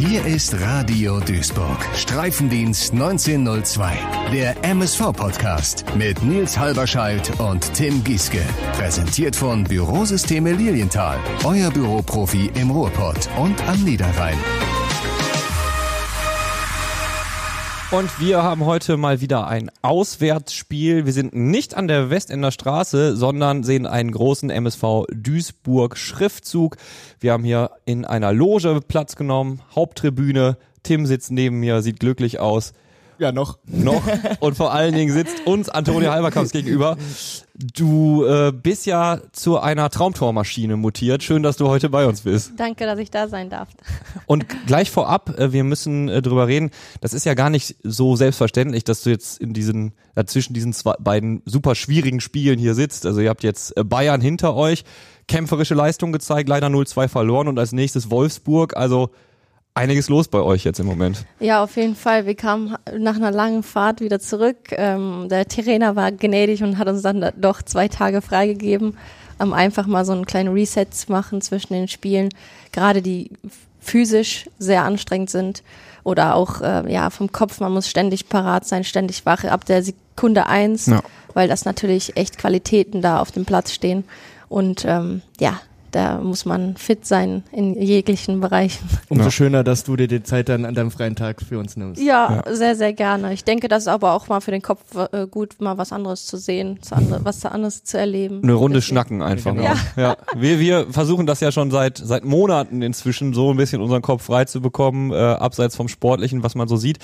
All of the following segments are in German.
Hier ist Radio Duisburg. Streifendienst 1902. Der MSV-Podcast mit Nils Halberscheidt und Tim Gieske. Präsentiert von Bürosysteme Lilienthal. Euer Büroprofi im Ruhrpott und am Niederrhein. Und wir haben heute mal wieder ein Auswärtsspiel. Wir sind nicht an der Westender Straße, sondern sehen einen großen MSV Duisburg Schriftzug. Wir haben hier in einer Loge Platz genommen, Haupttribüne. Tim sitzt neben mir, sieht glücklich aus. Ja, noch. Noch. Und vor allen Dingen sitzt uns Antonio Halberkamps gegenüber. Du äh, bist ja zu einer Traumtormaschine mutiert. Schön, dass du heute bei uns bist. Danke, dass ich da sein darf. Und gleich vorab, äh, wir müssen äh, drüber reden. Das ist ja gar nicht so selbstverständlich, dass du jetzt in diesen, äh, zwischen diesen zwei, beiden super schwierigen Spielen hier sitzt. Also ihr habt jetzt äh, Bayern hinter euch, kämpferische Leistung gezeigt, leider 0-2 verloren und als nächstes Wolfsburg. Also einiges los bei euch jetzt im Moment. Ja, auf jeden Fall. Wir kamen nach einer langen Fahrt wieder zurück. Ähm, der Trainer war gnädig und hat uns dann doch zwei Tage freigegeben, um einfach mal so einen kleinen Reset zu machen zwischen den Spielen, gerade die physisch sehr anstrengend sind oder auch äh, ja vom Kopf. Man muss ständig parat sein, ständig wach ab der Sekunde eins, ja. weil das natürlich echt Qualitäten da auf dem Platz stehen. Und ähm, ja, da muss man fit sein in jeglichen Bereichen. Umso ja. schöner, dass du dir die Zeit dann an deinem freien Tag für uns nimmst. Ja, ja, sehr, sehr gerne. Ich denke, das ist aber auch mal für den Kopf äh, gut, mal was anderes zu sehen, was anderes zu erleben. Eine Runde Deswegen. schnacken einfach. Genau. Ja. ja. Wir, wir versuchen das ja schon seit, seit Monaten inzwischen so ein bisschen unseren Kopf frei zu bekommen, äh, abseits vom Sportlichen, was man so sieht.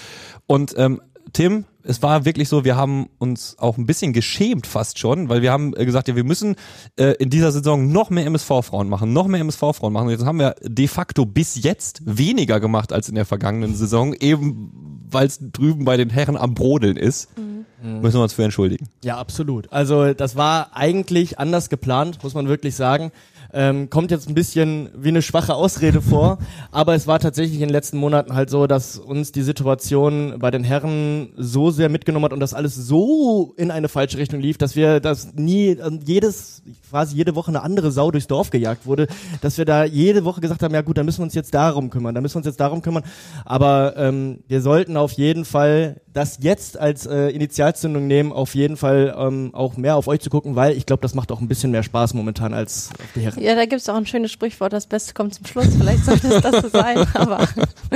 Und ähm, Tim, es war wirklich so, wir haben uns auch ein bisschen geschämt fast schon, weil wir haben äh, gesagt, ja, wir müssen äh, in dieser Saison noch mehr MSV-Frauen machen, noch mehr MSV-Frauen machen. Und jetzt haben wir de facto bis jetzt weniger gemacht als in der vergangenen Saison, eben weil es drüben bei den Herren am Brodeln ist. Mhm. Müssen wir uns für entschuldigen. Ja, absolut. Also das war eigentlich anders geplant, muss man wirklich sagen. Ähm, kommt jetzt ein bisschen wie eine schwache Ausrede vor, aber es war tatsächlich in den letzten Monaten halt so, dass uns die Situation bei den Herren so sehr mitgenommen hat und das alles so in eine falsche Richtung lief, dass wir das nie, äh, jedes, quasi jede Woche eine andere Sau durchs Dorf gejagt wurde, dass wir da jede Woche gesagt haben, ja gut, dann müssen wir uns jetzt darum kümmern, dann müssen wir uns jetzt darum kümmern, aber ähm, wir sollten auf jeden Fall das jetzt als äh, Initialzündung nehmen, auf jeden Fall ähm, auch mehr auf euch zu gucken, weil ich glaube, das macht auch ein bisschen mehr Spaß momentan als auf die Herren. Ja, da gibt es auch ein schönes Sprichwort, das Beste kommt zum Schluss. Vielleicht sollte es das so sein, aber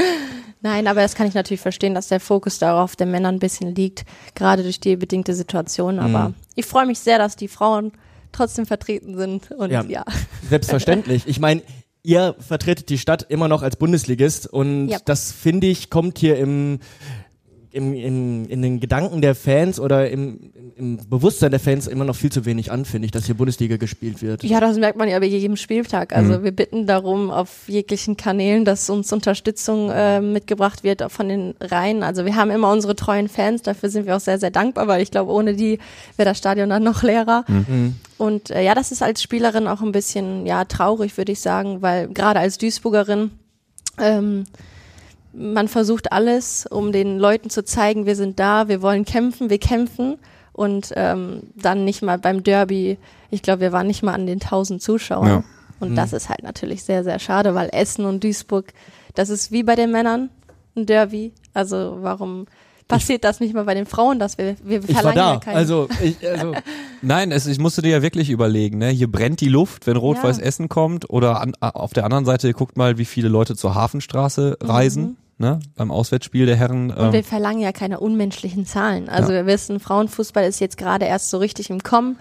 nein, aber das kann ich natürlich verstehen, dass der Fokus darauf der Männer ein bisschen liegt, gerade durch die bedingte Situation. Aber mhm. ich freue mich sehr, dass die Frauen trotzdem vertreten sind und ja. ja. Selbstverständlich. Ich meine, ihr vertretet die Stadt immer noch als Bundesligist und ja. das finde ich kommt hier im im, im, in den Gedanken der Fans oder im, im Bewusstsein der Fans immer noch viel zu wenig an, finde ich, dass hier Bundesliga gespielt wird. Ja, das merkt man ja bei jedem Spieltag. Also mhm. wir bitten darum auf jeglichen Kanälen, dass uns Unterstützung äh, mitgebracht wird von den Reihen. Also wir haben immer unsere treuen Fans, dafür sind wir auch sehr, sehr dankbar, weil ich glaube, ohne die wäre das Stadion dann noch leerer. Mhm. mhm. Und äh, ja, das ist als Spielerin auch ein bisschen ja traurig, würde ich sagen, weil gerade als Duisburgerin ähm, man versucht alles, um den Leuten zu zeigen, wir sind da, wir wollen kämpfen, wir kämpfen und ähm, dann nicht mal beim Derby, ich glaube, wir waren nicht mal an den 1000 Zuschauern. Ja. Und mhm. das ist halt natürlich sehr, sehr schade, weil Essen und Duisburg, das ist wie bei den Männern ein Derby. Also warum passiert das nicht mal bei den Frauen, dass wir, wir verlangen ich war da. ja keinen. Also, ich, also Nein, es, ich musste dir ja wirklich überlegen, ne? Hier brennt die Luft, wenn Rot-Weiß ja. Essen kommt oder an, auf der anderen Seite guckt mal, wie viele Leute zur Hafenstraße reisen. Mhm. Ne, beim Auswärtsspiel der Herren. Und wir ähm, verlangen ja keine unmenschlichen Zahlen. Also ja. wir wissen, Frauenfußball ist jetzt gerade erst so richtig im Kommen.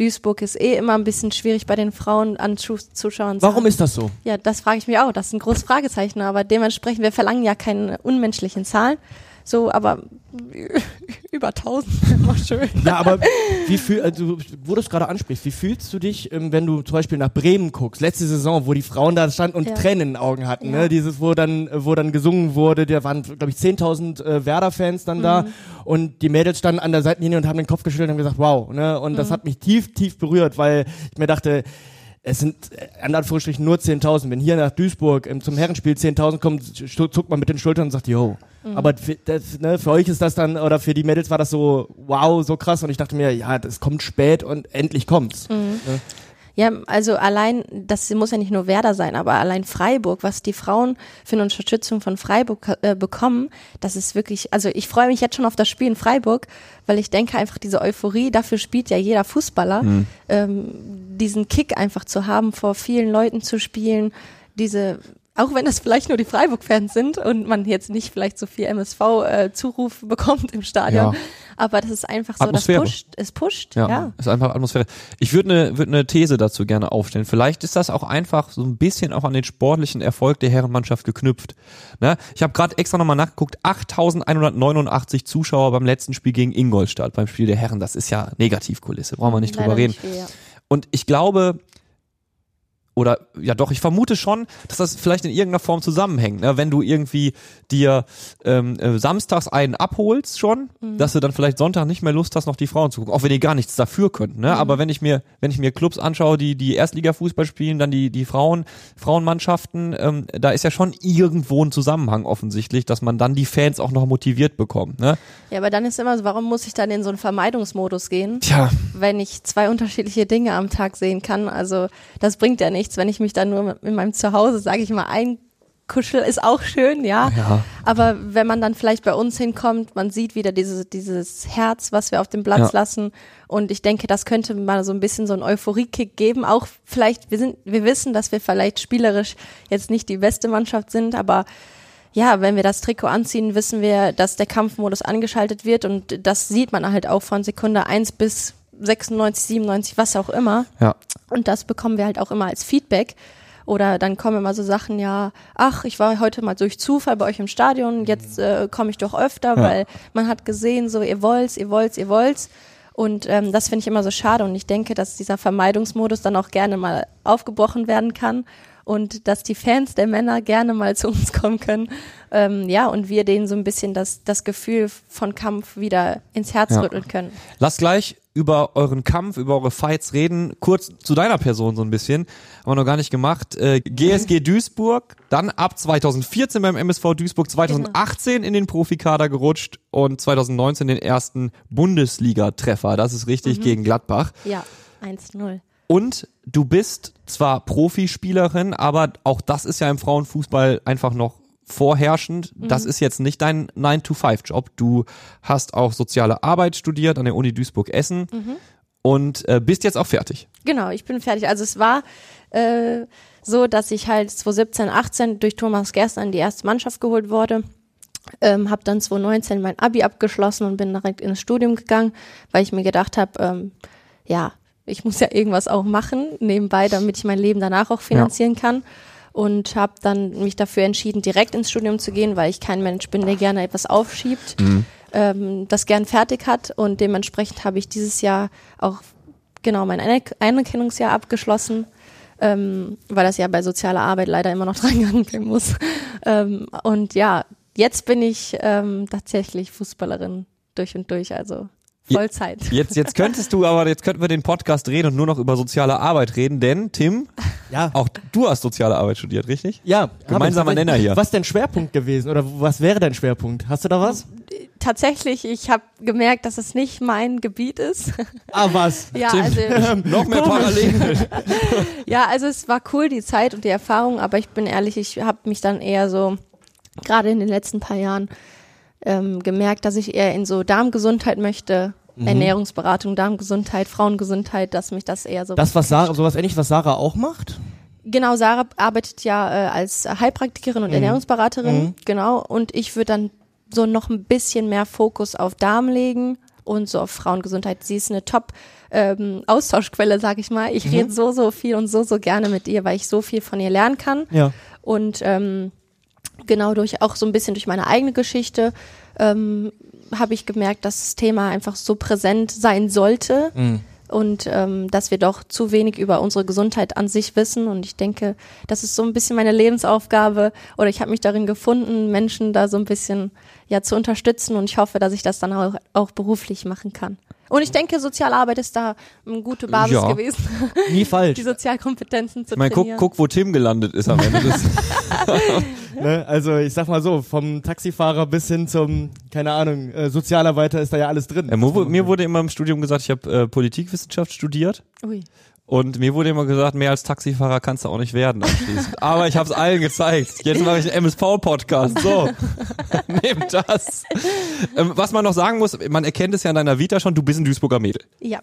Duisburg ist eh immer ein bisschen schwierig bei den Frauen an Zuschauern. Warum ist das so? Ja, das frage ich mich auch. Das ist ein großes Fragezeichen. Aber dementsprechend, wir verlangen ja keine unmenschlichen Zahlen. So, aber über 1000 immer schön. Ja, aber wie fühl, also, wo du es gerade ansprichst, wie fühlst du dich, ähm, wenn du zum Beispiel nach Bremen guckst, letzte Saison, wo die Frauen da standen und ja. Tränen in den Augen hatten, ne? ja. ne? Dieses, wo dann, wo dann gesungen wurde, da waren, glaube ich, 10.000 äh, Werder-Fans dann mhm. da und die Mädels standen an der Seitenlinie und haben den Kopf geschüttelt und haben gesagt, wow, ne? Und mhm. das hat mich tief, tief berührt, weil ich mir dachte, es sind äh, an Anführungsstrichen nur 10.000. Wenn hier nach Duisburg ähm, zum Herrenspiel 10.000 kommen, zuckt man mit den Schultern und sagt, yo. Mhm. Aber für, das, ne, für euch ist das dann, oder für die Mädels war das so, wow, so krass. Und ich dachte mir, ja, das kommt spät und endlich kommt's. Mhm. Ne? Ja, also allein, das muss ja nicht nur Werder sein, aber allein Freiburg, was die Frauen für eine Unterstützung von Freiburg äh, bekommen, das ist wirklich, also ich freue mich jetzt schon auf das Spiel in Freiburg, weil ich denke einfach diese Euphorie, dafür spielt ja jeder Fußballer, mhm. ähm, diesen Kick einfach zu haben, vor vielen Leuten zu spielen, diese auch wenn das vielleicht nur die Freiburg-Fans sind und man jetzt nicht vielleicht so viel MSV-Zuruf äh, bekommt im Stadion, ja. aber das ist einfach so, das pusht, es pusht, ja. ja. ist einfach Atmosphäre. Ich würde eine würd ne These dazu gerne aufstellen. Vielleicht ist das auch einfach so ein bisschen auch an den sportlichen Erfolg der Herrenmannschaft geknüpft. Ne? Ich habe gerade extra nochmal nachgeguckt, 8189 Zuschauer beim letzten Spiel gegen Ingolstadt, beim Spiel der Herren, das ist ja Negativkulisse, brauchen wir nicht Leider drüber reden. Nicht viel, ja. Und ich glaube, oder ja doch, ich vermute schon, dass das vielleicht in irgendeiner Form zusammenhängt. Ne? Wenn du irgendwie dir ähm, äh, samstags einen abholst schon, mhm. dass du dann vielleicht Sonntag nicht mehr Lust hast, noch die Frauen zu gucken, auch wenn die gar nichts dafür könnten. Ne? Mhm. Aber wenn ich mir, wenn ich mir Clubs anschaue, die die Erstliga-Fußball spielen, dann die die Frauen Frauenmannschaften, ähm, da ist ja schon irgendwo ein Zusammenhang offensichtlich, dass man dann die Fans auch noch motiviert bekommt. Ne? Ja, aber dann ist immer so, warum muss ich dann in so einen Vermeidungsmodus gehen, Tja. wenn ich zwei unterschiedliche Dinge am Tag sehen kann? Also das bringt ja nichts nichts, wenn ich mich dann nur in meinem Zuhause, sage ich mal, einkuschel, ist auch schön, ja. ja. Aber wenn man dann vielleicht bei uns hinkommt, man sieht wieder dieses, dieses Herz, was wir auf dem Platz ja. lassen. Und ich denke, das könnte mal so ein bisschen so einen Euphoriekick geben. Auch vielleicht, wir sind, wir wissen, dass wir vielleicht spielerisch jetzt nicht die beste Mannschaft sind, aber ja, wenn wir das Trikot anziehen, wissen wir, dass der Kampfmodus angeschaltet wird und das sieht man halt auch von Sekunde eins bis 96, 97, was auch immer. Ja. Und das bekommen wir halt auch immer als Feedback. Oder dann kommen immer so Sachen, ja, ach, ich war heute mal durch Zufall bei euch im Stadion, jetzt äh, komme ich doch öfter, ja. weil man hat gesehen, so ihr wollt's, ihr wollt's, ihr wollt's. Und ähm, das finde ich immer so schade und ich denke, dass dieser Vermeidungsmodus dann auch gerne mal aufgebrochen werden kann und dass die Fans der Männer gerne mal zu uns kommen können. Ähm, ja, und wir denen so ein bisschen das, das Gefühl von Kampf wieder ins Herz ja. rütteln können. Lass gleich über euren Kampf, über eure Fights reden. Kurz zu deiner Person so ein bisschen. Haben wir noch gar nicht gemacht. Äh, GSG Duisburg, dann ab 2014 beim MSV Duisburg, 2018 genau. in den Profikader gerutscht und 2019 den ersten Bundesliga-Treffer. Das ist richtig mhm. gegen Gladbach. Ja, 1-0. Und du bist zwar Profispielerin, aber auch das ist ja im Frauenfußball einfach noch vorherrschend. Mhm. Das ist jetzt nicht dein 9-to-5-Job. Du hast auch soziale Arbeit studiert an der Uni Duisburg-Essen mhm. und äh, bist jetzt auch fertig. Genau, ich bin fertig. Also es war äh, so, dass ich halt 2017, 18 durch Thomas Gerstner in die erste Mannschaft geholt wurde. Ähm, habe dann 2019 mein Abi abgeschlossen und bin direkt ins Studium gegangen, weil ich mir gedacht habe, ähm, ja, ich muss ja irgendwas auch machen nebenbei, damit ich mein Leben danach auch finanzieren ja. kann und habe dann mich dafür entschieden, direkt ins Studium zu gehen, weil ich kein Mensch bin, der gerne etwas aufschiebt, mhm. ähm, das gern fertig hat und dementsprechend habe ich dieses Jahr auch genau mein Anerkennungsjahr abgeschlossen, ähm, weil das ja bei sozialer Arbeit leider immer noch dran gehen muss. ähm, und ja, jetzt bin ich ähm, tatsächlich Fußballerin durch und durch, also Vollzeit. Jetzt, jetzt könntest du aber, jetzt könnten wir den Podcast reden und nur noch über soziale Arbeit reden, denn Tim, ja. auch du hast soziale Arbeit studiert, richtig? Ja. Gemeinsamer Nenner hier. Was ist dein Schwerpunkt gewesen oder was wäre dein Schwerpunkt? Hast du da was? Tatsächlich, ich habe gemerkt, dass es nicht mein Gebiet ist. Ah, was? ja, Tim, also noch mehr Parallelen. ja, also es war cool die Zeit und die Erfahrung, aber ich bin ehrlich, ich habe mich dann eher so gerade in den letzten paar Jahren ähm, gemerkt, dass ich eher in so Darmgesundheit möchte mhm. Ernährungsberatung, Darmgesundheit, Frauengesundheit, dass mich das eher so. Das, was Sarah, sowas ähnlich, was Sarah auch macht? Genau, Sarah arbeitet ja äh, als Heilpraktikerin und mhm. Ernährungsberaterin, mhm. genau. Und ich würde dann so noch ein bisschen mehr Fokus auf Darm legen und so auf Frauengesundheit. Sie ist eine Top ähm, Austauschquelle, sag ich mal. Ich mhm. rede so, so viel und so, so gerne mit ihr, weil ich so viel von ihr lernen kann. Ja. Und ähm, genau durch auch so ein bisschen durch meine eigene Geschichte ähm, habe ich gemerkt, dass das Thema einfach so präsent sein sollte. Mhm. Und ähm, dass wir doch zu wenig über unsere Gesundheit an sich wissen. Und ich denke, das ist so ein bisschen meine Lebensaufgabe. Oder ich habe mich darin gefunden, Menschen da so ein bisschen ja zu unterstützen. Und ich hoffe, dass ich das dann auch, auch beruflich machen kann. Und ich denke, Sozialarbeit ist da eine gute Basis ja. gewesen. Nie falsch. Die Sozialkompetenzen zu ich mein, trainieren. Guck, guck, wo Tim gelandet ist am Ende. ne? Also ich sag mal so, vom Taxifahrer bis hin zum, keine Ahnung, äh, Sozialarbeiter ist da ja alles drin. Ja, mir wurde immer im Studium gesagt, ich habe äh, Politikwissenschaft studiert. Ui. Und mir wurde immer gesagt, mehr als Taxifahrer kannst du auch nicht werden anschließend. Aber ich habe es allen gezeigt. Jetzt mache ich einen MSV-Podcast. So, nehmt das. Ähm, was man noch sagen muss, man erkennt es ja in deiner Vita schon, du bist ein Duisburger Mädel. Ja,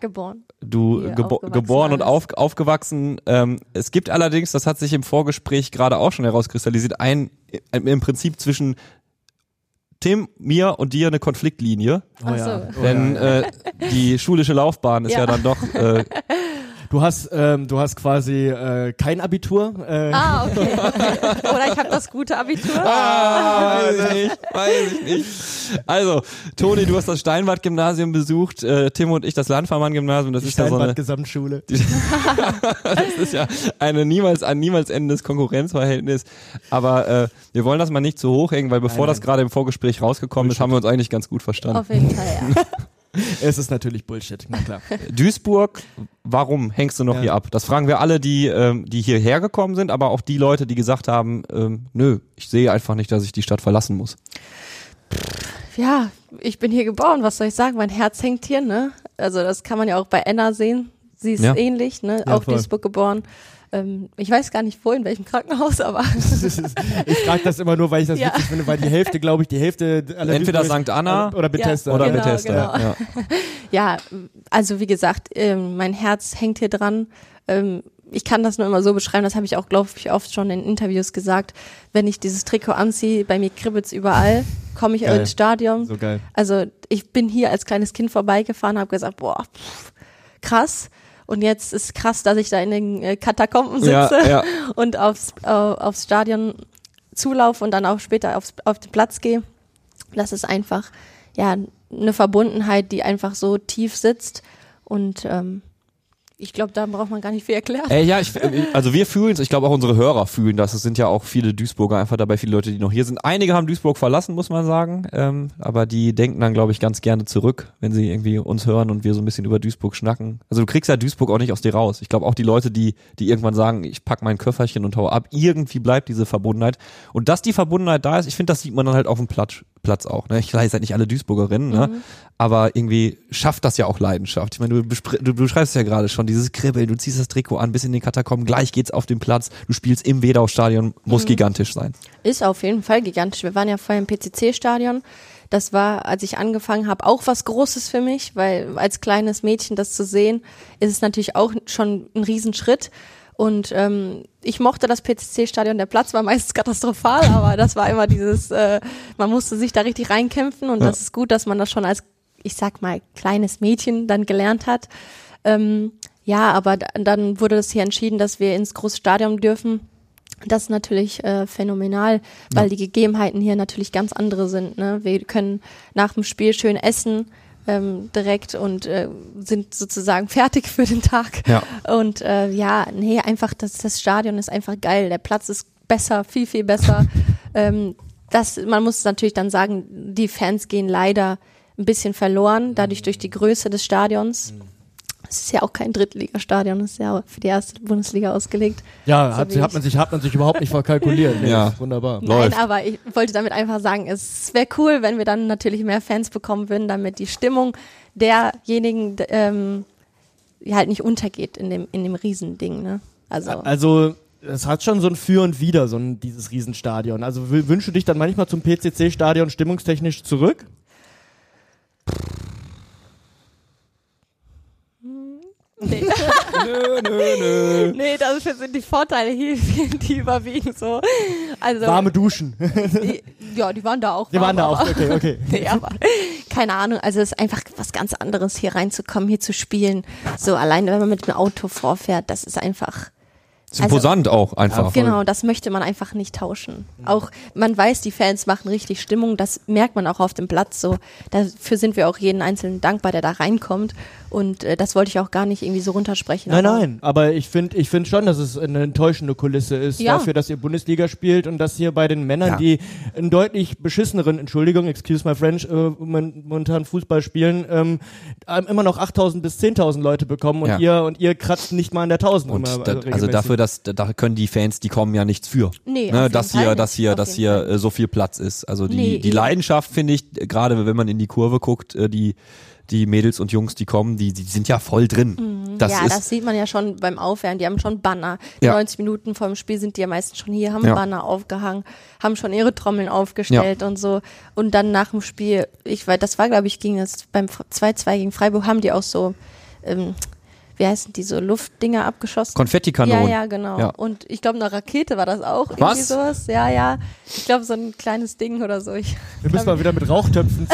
geboren. Du gebo geboren und alles. auf aufgewachsen. Ähm, es gibt allerdings, das hat sich im Vorgespräch gerade auch schon herauskristallisiert, ein, ein im Prinzip zwischen Tim, mir und dir eine Konfliktlinie. Oh, Ach ja. so. Oh, Denn ja. äh, die schulische Laufbahn ist ja, Ja. dann doch äh, Du hast, ähm, du hast quasi äh, kein Abitur. Äh, Ah, okay. okay. Oder ich habe das gute Abitur. Ah, weiß ich nicht, weiß ich nicht. Also, Toni, du hast das Steinbad-Gymnasium besucht, äh, Tim und ich das Landvermann-Gymnasium. Das die ist ja so eine, Steinbad-Gesamtschule. das ist ja eine niemals ein niemals endendes Konkurrenzverhältnis. Aber äh, wir wollen das mal nicht zu hoch hängen, weil bevor Nein, das nein. gerade im Vorgespräch rausgekommen ist, haben wir uns eigentlich ganz gut verstanden. Auf jeden Fall, ja. Es ist natürlich Bullshit, na klar. Duisburg, warum hängst du noch Ja. hier ab? Das fragen wir alle, die, ähm, die hierher gekommen sind, aber auch die Leute, die gesagt haben, ähm, nö, ich sehe einfach nicht, dass ich die Stadt verlassen muss. Ja, ich bin hier geboren, was soll ich sagen? Mein Herz hängt hier, ne? Also das kann man ja auch bei Enna sehen. Sie ist Ja. ähnlich, ne? Ja, auch voll. Duisburg geboren. Ähm, ich weiß gar nicht wo, in welchem Krankenhaus, aber ich frage das immer nur, weil ich das Ja. witzig finde, weil die Hälfte, glaube ich, die Hälfte aller Entweder St. Anna oder Bethesda. oder Genau, Bethesda. genau. Ja. ja, also wie gesagt, ähm, mein Herz hängt hier dran. Ähm, ich kann das nur immer so beschreiben, das habe ich auch, glaube ich, oft schon in Interviews gesagt. Wenn ich dieses Trikot anziehe, bei mir kribbelt's überall, komme ich Geil. ins Stadion. So geil. Also ich bin hier als kleines Kind vorbeigefahren, habe gesagt, boah, pff, krass. Und jetzt ist krass, dass ich da in den äh, Katakomben sitze Ja, ja. und aufs, äh, aufs Stadion zulaufe und dann auch später aufs, auf den Platz gehe. Das ist einfach ja eine Verbundenheit, die einfach so tief sitzt und ähm, ich glaube, da braucht man gar nicht viel erklären. Äh, ja, ich, also wir fühlen es, ich glaube auch unsere Hörer fühlen das. Es sind ja auch viele Duisburger einfach dabei, viele Leute, die noch hier sind. Einige haben Duisburg verlassen, muss man sagen. Ähm, aber die denken dann, glaube ich, ganz gerne zurück, wenn sie irgendwie uns hören und wir so ein bisschen über Duisburg schnacken. Also du kriegst ja Duisburg auch nicht aus dir raus. Ich glaube auch die Leute, die, die irgendwann sagen, ich pack mein Köfferchen und hau ab, irgendwie bleibt diese Verbundenheit. Und dass die Verbundenheit da ist, ich finde, das sieht man dann halt auf dem Platz, Platz auch. Ne? Ich weiß halt nicht alle Duisburgerinnen, ne? aber irgendwie schafft das ja auch Leidenschaft. Ich meine, du, du, beschreibst ja gerade schon, dieses Kribbeln, du ziehst das Trikot an, bis in den Katakomben, gleich geht's auf den Platz, du spielst im Wedau-Stadion, muss gigantisch sein. Ist auf jeden Fall gigantisch. Wir waren ja vorher im PCC-Stadion. Das war, als ich angefangen habe, auch was Großes für mich, weil als kleines Mädchen das zu sehen, ist es natürlich auch schon ein Riesenschritt. Und ähm, ich mochte das PCC-Stadion. Der Platz war meistens katastrophal, aber das war immer dieses, äh, man musste sich da richtig reinkämpfen und Ja. das ist gut, dass man das schon als, ich sag mal, kleines Mädchen dann gelernt hat. Ähm, ja, aber da- dann wurde das hier entschieden, dass wir ins große Stadion dürfen. Das ist natürlich äh, phänomenal, weil die Gegebenheiten hier natürlich ganz andere sind. Ne? Wir können nach dem Spiel schön essen ähm, direkt und äh, sind sozusagen fertig für den Tag. Ja. Und äh, ja, nee, einfach das, das Stadion ist einfach geil. Der Platz ist besser, viel, viel besser. ähm, das, man muss natürlich dann sagen, die Fans gehen leider ein bisschen verloren, dadurch durch die Größe des Stadions. Es ist ja auch kein Drittligastadion, es ist ja für die erste Bundesliga ausgelegt. Ja, So hat, hat man sich, hat man sich überhaupt nicht verkalkuliert. Nee, Ja. Wunderbar. Läuft. Nein, aber ich wollte damit einfach sagen, es wäre cool, wenn wir dann natürlich mehr Fans bekommen würden, damit die Stimmung derjenigen ähm, halt nicht untergeht in dem, in dem Riesending. Ne? Also, Also, es hat schon so ein Für und Wider, so ein, dieses Riesenstadion. Also wü- wünschst du dich dann manchmal zum PCC-Stadion stimmungstechnisch zurück? Nee. nö, nö, nö. nee, dafür sind die Vorteile hier, die überwiegen so. Also, Warme Duschen. die, ja, die waren da auch. Die waren da warm, auch. aber- Okay, okay. Nee, aber keine Ahnung, also es ist einfach was ganz anderes, hier reinzukommen, hier zu spielen. So alleine, wenn man mit dem Auto vorfährt, das ist einfach. Ist imposant auch einfach. Genau, das möchte man einfach nicht tauschen. Auch man weiß, die Fans machen richtig Stimmung, das merkt man auch auf dem Platz so. Dafür sind wir auch jeden Einzelnen dankbar, der da reinkommt. Und äh, das wollte ich auch gar nicht irgendwie so runtersprechen. Nein, aber- nein, aber ich finde ich find schon, dass es eine enttäuschende Kulisse ist Ja. dafür, dass ihr Bundesliga spielt und dass hier bei den Männern, Ja. die einen deutlich beschisseneren, Entschuldigung, excuse my French, äh, momentan Fußball spielen, ähm, ähm, immer noch 8.000 bis 10.000 Leute bekommen und Ja. ihr und ihr kratzt nicht mal an der 1.000. Und immer, da, also regelmäßig. dafür, das, da können die Fans, die kommen ja nichts für. Nee, ne, auf dass jeden hier, Fall dass hier, Auf dass jeden hier Fall äh, so viel Platz ist. Also die, Nee, die. Leidenschaft finde ich, äh, gerade wenn man in die Kurve guckt, äh, die, die Mädels und Jungs, die kommen, die, die sind ja voll drin. Das Mhm. ja, ist, das sieht man ja schon beim Aufwärmen. Die haben schon Banner. Ja. 90 Minuten vor dem Spiel sind die ja meistens schon hier, haben Ja. Banner aufgehangen, haben schon ihre Trommeln aufgestellt und so. Und dann nach dem Spiel, ich weiß, das war, glaube ich, ging es beim 2-2 gegen Freiburg, haben die auch so, ähm, wie heißen die, so Luftdinger abgeschossen. Konfettikanonen. Ja, ja, genau. Ja. Und ich glaube, eine Rakete war das auch. Irgendwie Was? sowas. Ja, ja. Ich glaube, so ein kleines Ding oder so. Ich, Wir müssen mal wieder mit Rauchtöpfen.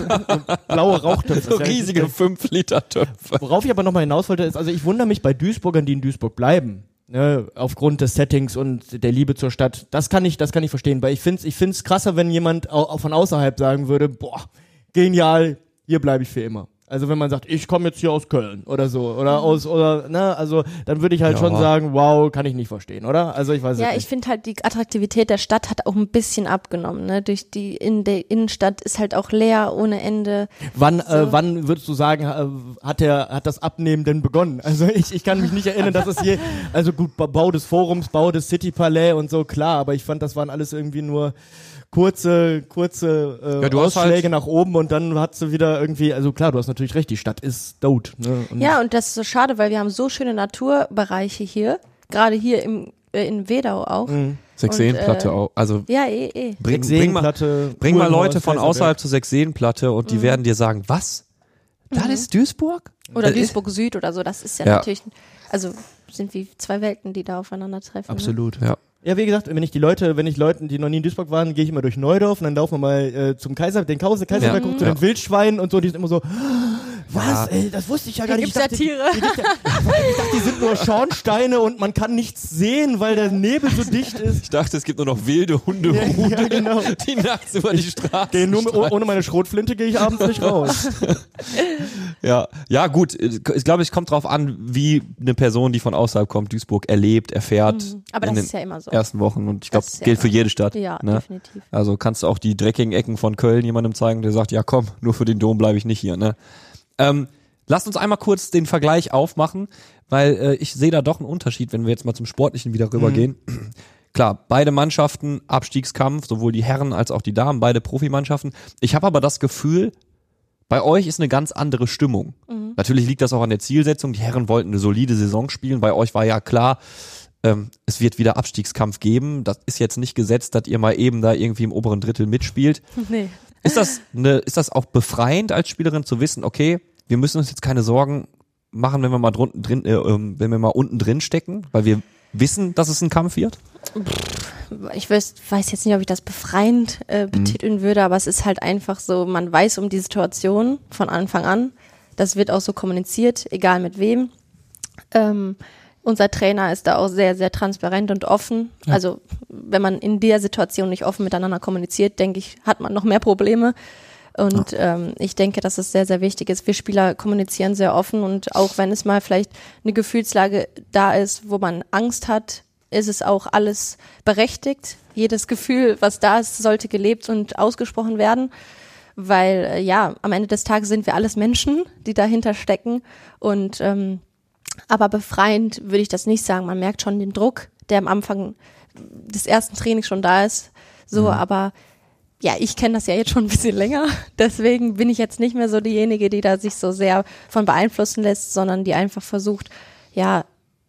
Blaue Rauchtöpfe. so riesige 5 Liter Töpfe. Worauf ich aber nochmal hinaus wollte, ist, also ich wundere mich bei Duisburgern, die in Duisburg bleiben. Ne, aufgrund des Settings und der Liebe zur Stadt. Das kann ich, das kann ich verstehen, weil ich finde es ich find's krasser, wenn jemand au- von außerhalb sagen würde, boah, genial, hier bleibe ich für immer. Also wenn man sagt, ich komme jetzt hier aus Köln oder so oder aus oder ne, also dann würde ich halt Ja. schon sagen, wow, kann ich nicht verstehen, oder? Also ich weiß ja, nicht. ich finde halt, die Attraktivität der Stadt hat auch ein bisschen abgenommen. Ne? Durch die in der Innenstadt ist halt auch leer ohne Ende. Wann, äh, So. wann würdest du sagen, äh, hat der, hat das Abnehmen denn begonnen? Also ich, ich kann mich nicht erinnern, dass es hier, also gut, Ba- Bau des Forums, Bau des City Palais und so, klar, aber ich fand, das waren alles irgendwie nur kurze, kurze äh, Ja, du hast Ausschläge halt- nach oben und dann hat du wieder irgendwie, also klar, du hast natürlich recht, die Stadt ist tot. Ne? Und Ja, und das ist so schade, weil wir haben so schöne Naturbereiche hier, gerade hier im äh, in Wedau auch. Mhm. Sechseenplatte äh, auch. Also Ja, eh, eh. bring, bring mal, bring mal Leute von außerhalb zur Sechseenplatte und die Mhm. werden dir sagen, was? Das ist Duisburg? Oder Das ist- Duisburg Süd oder so. Das ist ja, Ja. natürlich, also sind wie zwei Welten, die da aufeinandertreffen. Ne? Absolut. Ja. Ja, wie gesagt, wenn ich die Leute, wenn ich Leuten, die noch nie in Duisburg waren, gehe ich immer durch Neudorf und dann laufen wir mal äh, zum Kaiser, den Kause, Kaiserberg, Ja. gucken zu den Wildschweinen und so, die sind immer so, was, Ja. ey, das wusste ich ja gar nicht. gibt's Ich ja dachte, Tiere. Ich dachte, die sind nur Schornsteine und man kann nichts sehen, weil der Nebel so dicht ist. Ich dachte, es gibt nur noch wilde Hunde, Ja, genau. die nachts über die Straße Geh nur, mit- streifen. ohne meine Schrotflinte gehe ich abends nicht raus. Ja, ja gut. Ich glaube, es kommt drauf an, wie eine Person, die von außerhalb kommt, Duisburg erlebt, erfährt. Mhm. Aber in das den ist ja immer so. ersten Wochen und ich glaube, Das ja gilt für jede Stadt. Ja, ne? definitiv. Also kannst du auch die dreckigen Ecken von Köln jemandem zeigen, der sagt, ja komm, nur für den Dom bleibe ich nicht hier. Ne? Ähm, lasst uns einmal kurz den Vergleich aufmachen, weil äh, ich sehe da doch einen Unterschied, wenn wir jetzt mal zum Sportlichen wieder rübergehen. Klar, beide Mannschaften, Abstiegskampf, sowohl die Herren als auch die Damen, beide Profimannschaften. Ich habe aber das Gefühl, bei euch ist eine ganz andere Stimmung. Natürlich liegt das auch an der Zielsetzung. Die Herren wollten eine solide Saison spielen. Bei euch war ja klar, ähm, es wird wieder Abstiegskampf geben. Das ist jetzt nicht gesetzt, dass ihr mal eben da irgendwie im oberen Drittel mitspielt. Nee. Ist das, eine, ist das auch befreiend als Spielerin zu wissen, okay, wir müssen uns jetzt keine Sorgen machen, wenn wir mal drunten drin, äh, ähm, wenn wir mal unten drin stecken, weil wir wissen, dass es ein Kampf wird? ich weiß, weiß jetzt nicht, ob ich das befreiend äh, Mhm. betiteln würde, aber es ist halt einfach so, man weiß um die Situation von Anfang an. Das wird auch so kommuniziert, egal mit wem. Ähm, unser Trainer ist da auch sehr, sehr transparent und offen. Also wenn man in der Situation nicht offen miteinander kommuniziert, denke ich, hat man noch mehr Probleme. Und ähm, ich denke, dass es sehr, sehr wichtig ist. Wir Spieler kommunizieren sehr offen und auch wenn es mal vielleicht eine Gefühlslage da ist, wo man Angst hat, ist es auch alles berechtigt. Jedes Gefühl, was da ist, sollte gelebt und ausgesprochen werden. Weil äh, ja, am Ende des Tages sind wir alles Menschen, die dahinter stecken. Und ähm, aber befreiend würde ich das nicht sagen. Man merkt schon den Druck, der am Anfang des ersten Trainings schon da ist. So, aber ja, ich kenne das ja jetzt schon ein bisschen länger. Deswegen bin ich jetzt nicht mehr so diejenige, die da sich so sehr von beeinflussen lässt, sondern die einfach versucht, ja,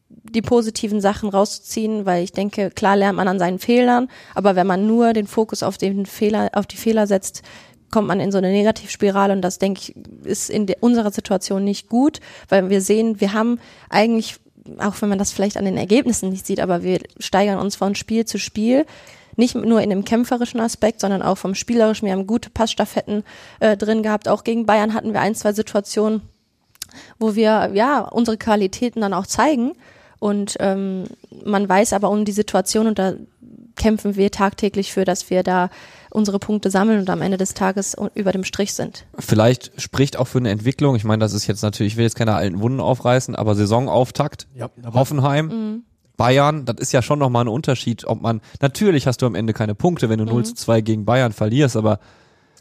die positiven Sachen rauszuziehen, weil ich denke, klar lernt man an seinen Fehlern, aber wenn man nur den Fokus auf den Fehler, auf die Fehler setzt, kommt man in so eine Negativspirale und das denke ich ist in unserer Situation nicht gut, weil wir sehen, wir haben eigentlich, auch wenn man das vielleicht an den Ergebnissen nicht sieht, aber wir steigern uns von Spiel zu Spiel, nicht nur in dem kämpferischen Aspekt, sondern auch vom spielerischen. Wir haben gute Passstaffetten äh, drin gehabt. Auch gegen Bayern hatten wir ein, zwei Situationen, wo wir ja unsere Qualitäten dann auch zeigen. Und ähm, man weiß aber um die Situation und da kämpfen wir tagtäglich für, dass wir da unsere Punkte sammeln und am Ende des Tages über dem Strich sind. Vielleicht spricht auch für eine Entwicklung. Ich meine, das ist jetzt natürlich, ich will jetzt keine alten Wunden aufreißen, aber Saisonauftakt, Ja, aber- Hoffenheim, Bayern, das ist ja schon nochmal ein Unterschied, ob man, natürlich hast du am Ende keine Punkte, wenn du 0 zu 2 gegen Bayern verlierst, aber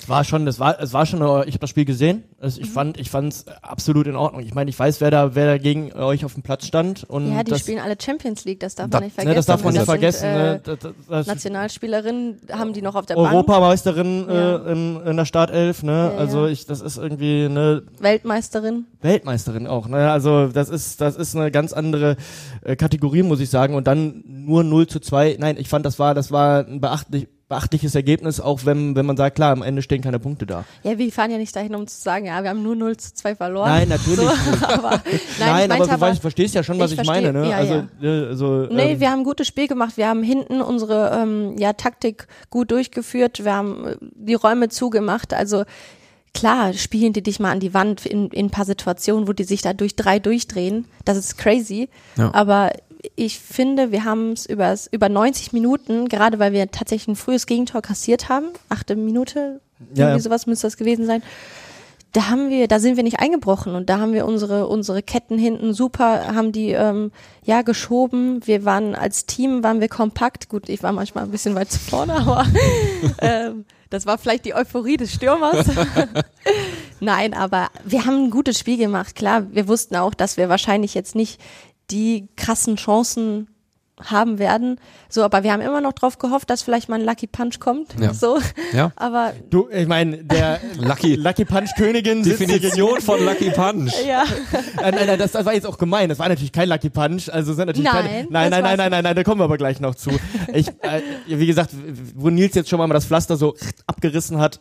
war schon, das war, es war schon, äh, ich habe das Spiel gesehen. Also ich Mhm. fand, ich fand's absolut in Ordnung. Ich meine, ich weiß, wer da, wer da gegen euch auf dem Platz stand und Ja, die das, spielen alle Champions League, das darf Da- man nicht ne, vergessen. das darf man nicht Das sind, vergessen. äh, ne, das, das, das, Nationalspielerinnen haben die noch auf der Bank. Europameisterin Ja. äh, in, in der Startelf, ne? Ja, also ich, das ist irgendwie eine Weltmeisterin. Weltmeisterin auch, ne? Also das ist, das ist eine ganz andere äh, Kategorie, muss ich sagen. Und dann nur 0 zu 2. Nein, ich fand, das war, das war ein beachtlich, beachtliches Ergebnis, auch wenn, wenn man sagt, klar, am Ende stehen keine Punkte da. Ja, wir fahren ja nicht dahin, um zu sagen, ja, wir haben nur 0 zu 2 verloren. Nein, natürlich So, nicht. aber, nein, Nein, aber du aber, weißt, verstehst ja schon, was ich ich, meine, versteh- ne? ja, also, ja. äh, also Nee, ähm, wir haben ein gutes Spiel gemacht. Wir haben hinten unsere ähm, ja, Taktik gut durchgeführt. Wir haben äh, die Räume zugemacht. Also klar, spielen die dich mal an die Wand in, in ein paar Situationen, wo die sich da durch drei durchdrehen. Das ist crazy. Ja. Aber ich finde, wir haben es über, über 90 Minuten, gerade weil wir tatsächlich ein frühes Gegentor kassiert haben, achte Minute, Ja, irgendwie ja. sowas müsste das gewesen sein. Da haben wir, da sind wir nicht eingebrochen und da haben wir unsere unsere Ketten hinten super, haben die ähm, ja geschoben. Wir waren als Team waren wir kompakt. Gut, ich war manchmal ein bisschen weit zu vorne, aber ähm, das war vielleicht die Euphorie des Stürmers. Nein, aber wir haben ein gutes Spiel gemacht. Klar, wir wussten auch, dass wir wahrscheinlich jetzt nicht die krassen Chancen haben werden. So, aber wir haben immer noch drauf gehofft, dass vielleicht mal ein Lucky Punch kommt. Ja. So, Ja. aber du, ich meine, der Lucky. Lucky Punch Königin Definition von Lucky Punch. ja. Äh, nein, nein, das, das war jetzt auch gemein. Das war natürlich kein Lucky Punch. Also sind natürlich Nein, keine, nein, nein, nein, nein, nein, nein, da kommen wir aber gleich noch zu. Ich, äh, wie gesagt, wo Nils jetzt schon mal das Pflaster so abgerissen hat,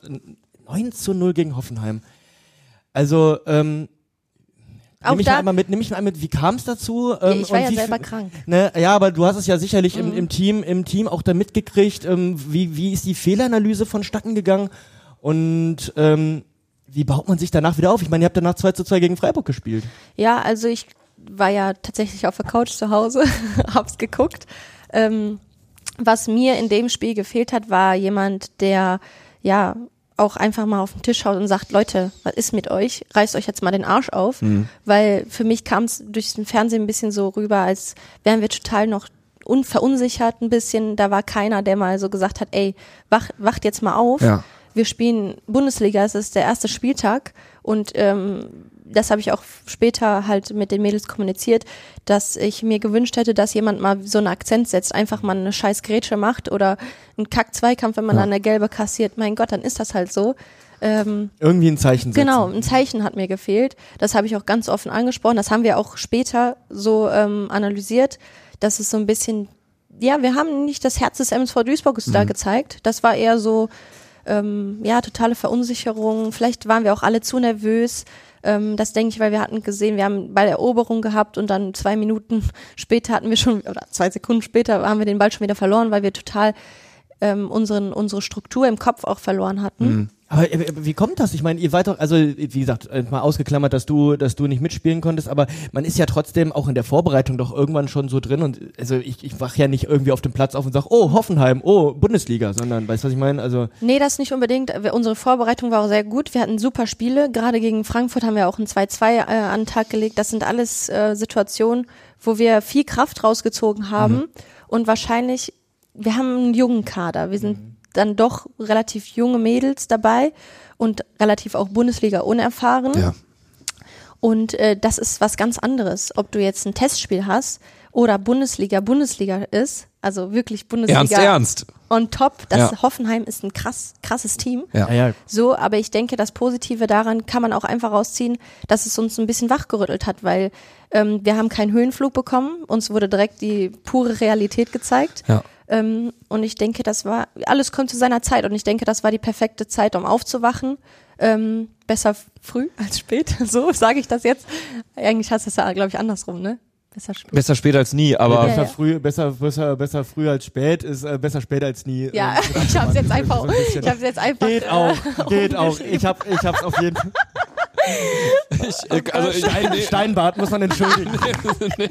9 zu 0 gegen Hoffenheim. Also, ähm, Auch nimm mich da- mal einmal mit, nimm mich mal einmal mit, wie kam es dazu? Ähm, ich war ja selber krank. Ne, ja, aber du hast es ja sicherlich Mhm. im, im Team, im Team auch da mitgekriegt. Ähm, wie, wie ist die Fehleranalyse vonstatten gegangen? Und ähm, wie baut man sich danach wieder auf? Ich meine, ihr habt danach 2 zu 2 gegen Freiburg gespielt. Ja, also ich war ja tatsächlich auf der Couch zu Hause, hab's geguckt. Ähm, was mir in dem Spiel gefehlt hat, war jemand, der ja auch einfach mal auf den Tisch haut und sagt, Leute, was ist mit euch? Reißt euch jetzt mal den Arsch auf. Weil für mich kam es durch den Fernsehen ein bisschen so rüber, als wären wir total noch un verunsichert ein bisschen. Da war keiner, der mal so gesagt hat, ey, wach, wacht jetzt mal auf. Ja. Wir spielen Bundesliga, es ist der erste Spieltag und ähm, das habe ich auch später halt mit den Mädels kommuniziert, dass ich mir gewünscht hätte, dass jemand mal so einen Akzent setzt, einfach mal eine scheiß Grätsche macht oder einen Kack-Zweikampf, wenn man dann eine gelbe kassiert. Mein Gott, dann ist das halt so. Ähm, Irgendwie ein Zeichen setzen. Genau, ein Zeichen hat mir gefehlt. Das habe ich auch ganz offen angesprochen. Das haben wir auch später so ähm, analysiert, dass es so ein bisschen, ja, wir haben nicht das Herz des MSV Duisburg da gezeigt. Das war eher so, ähm, ja, totale Verunsicherung. Vielleicht waren wir auch alle zu nervös. Ähm, das denke ich, weil wir hatten gesehen, wir haben Ball Eroberung gehabt und dann zwei Minuten später hatten wir schon, oder zwei Sekunden später haben wir den Ball schon wieder verloren, weil wir total ähm, unseren, unsere Struktur im Kopf auch verloren hatten. Aber äh, wie kommt das? Ich meine, ihr wart doch, also wie gesagt, äh, mal ausgeklammert, dass du, dass du nicht mitspielen konntest, aber man ist ja trotzdem auch in der Vorbereitung doch irgendwann schon so drin und also ich, ich wach ja nicht irgendwie auf dem Platz auf und sag, oh Hoffenheim, oh Bundesliga, sondern weißt du, was ich meine? Also Nee, das nicht unbedingt. Wir- Unsere Vorbereitung war auch sehr gut. Wir hatten super Spiele. Gerade gegen Frankfurt haben wir auch ein 2-2 äh, an den Tag gelegt. Das sind alles äh, Situationen, wo wir viel Kraft rausgezogen haben. Und wahrscheinlich, wir haben einen jungen Kader. Wir sind dann doch relativ junge Mädels dabei und relativ auch Bundesliga unerfahren. Ja. Und äh, das ist was ganz anderes, ob du jetzt ein Testspiel hast oder Bundesliga Bundesliga ist, also wirklich Bundesliga Ernst, ernst. on top. Das Ja. Hoffenheim ist ein krass krasses Team. Ja. ja, ja, So, aber ich denke, das Positive daran kann man auch einfach rausziehen, dass es uns ein bisschen wachgerüttelt hat, weil ähm, wir haben keinen Höhenflug bekommen, uns wurde direkt die pure Realität gezeigt. Ja. Ähm, und ich denke, das war, alles kommt zu seiner Zeit und ich denke, das war die perfekte Zeit, um aufzuwachen. Ähm, besser früh als spät, so sage ich das jetzt. Eigentlich heißt das ja, glaube ich, andersrum, ne? Besser spät. Besser spät als nie, aber besser ja. früh, besser, besser, besser früh als spät ist äh, besser spät als nie. Ja, Äh, ich habe jetzt einfach, so ein ich habe jetzt einfach. Geht äh, auch, geht auch. Ich hab, ich hab's auf jeden Fall. ich, äh, also ich, Stein, Steinbart muss man entschuldigen.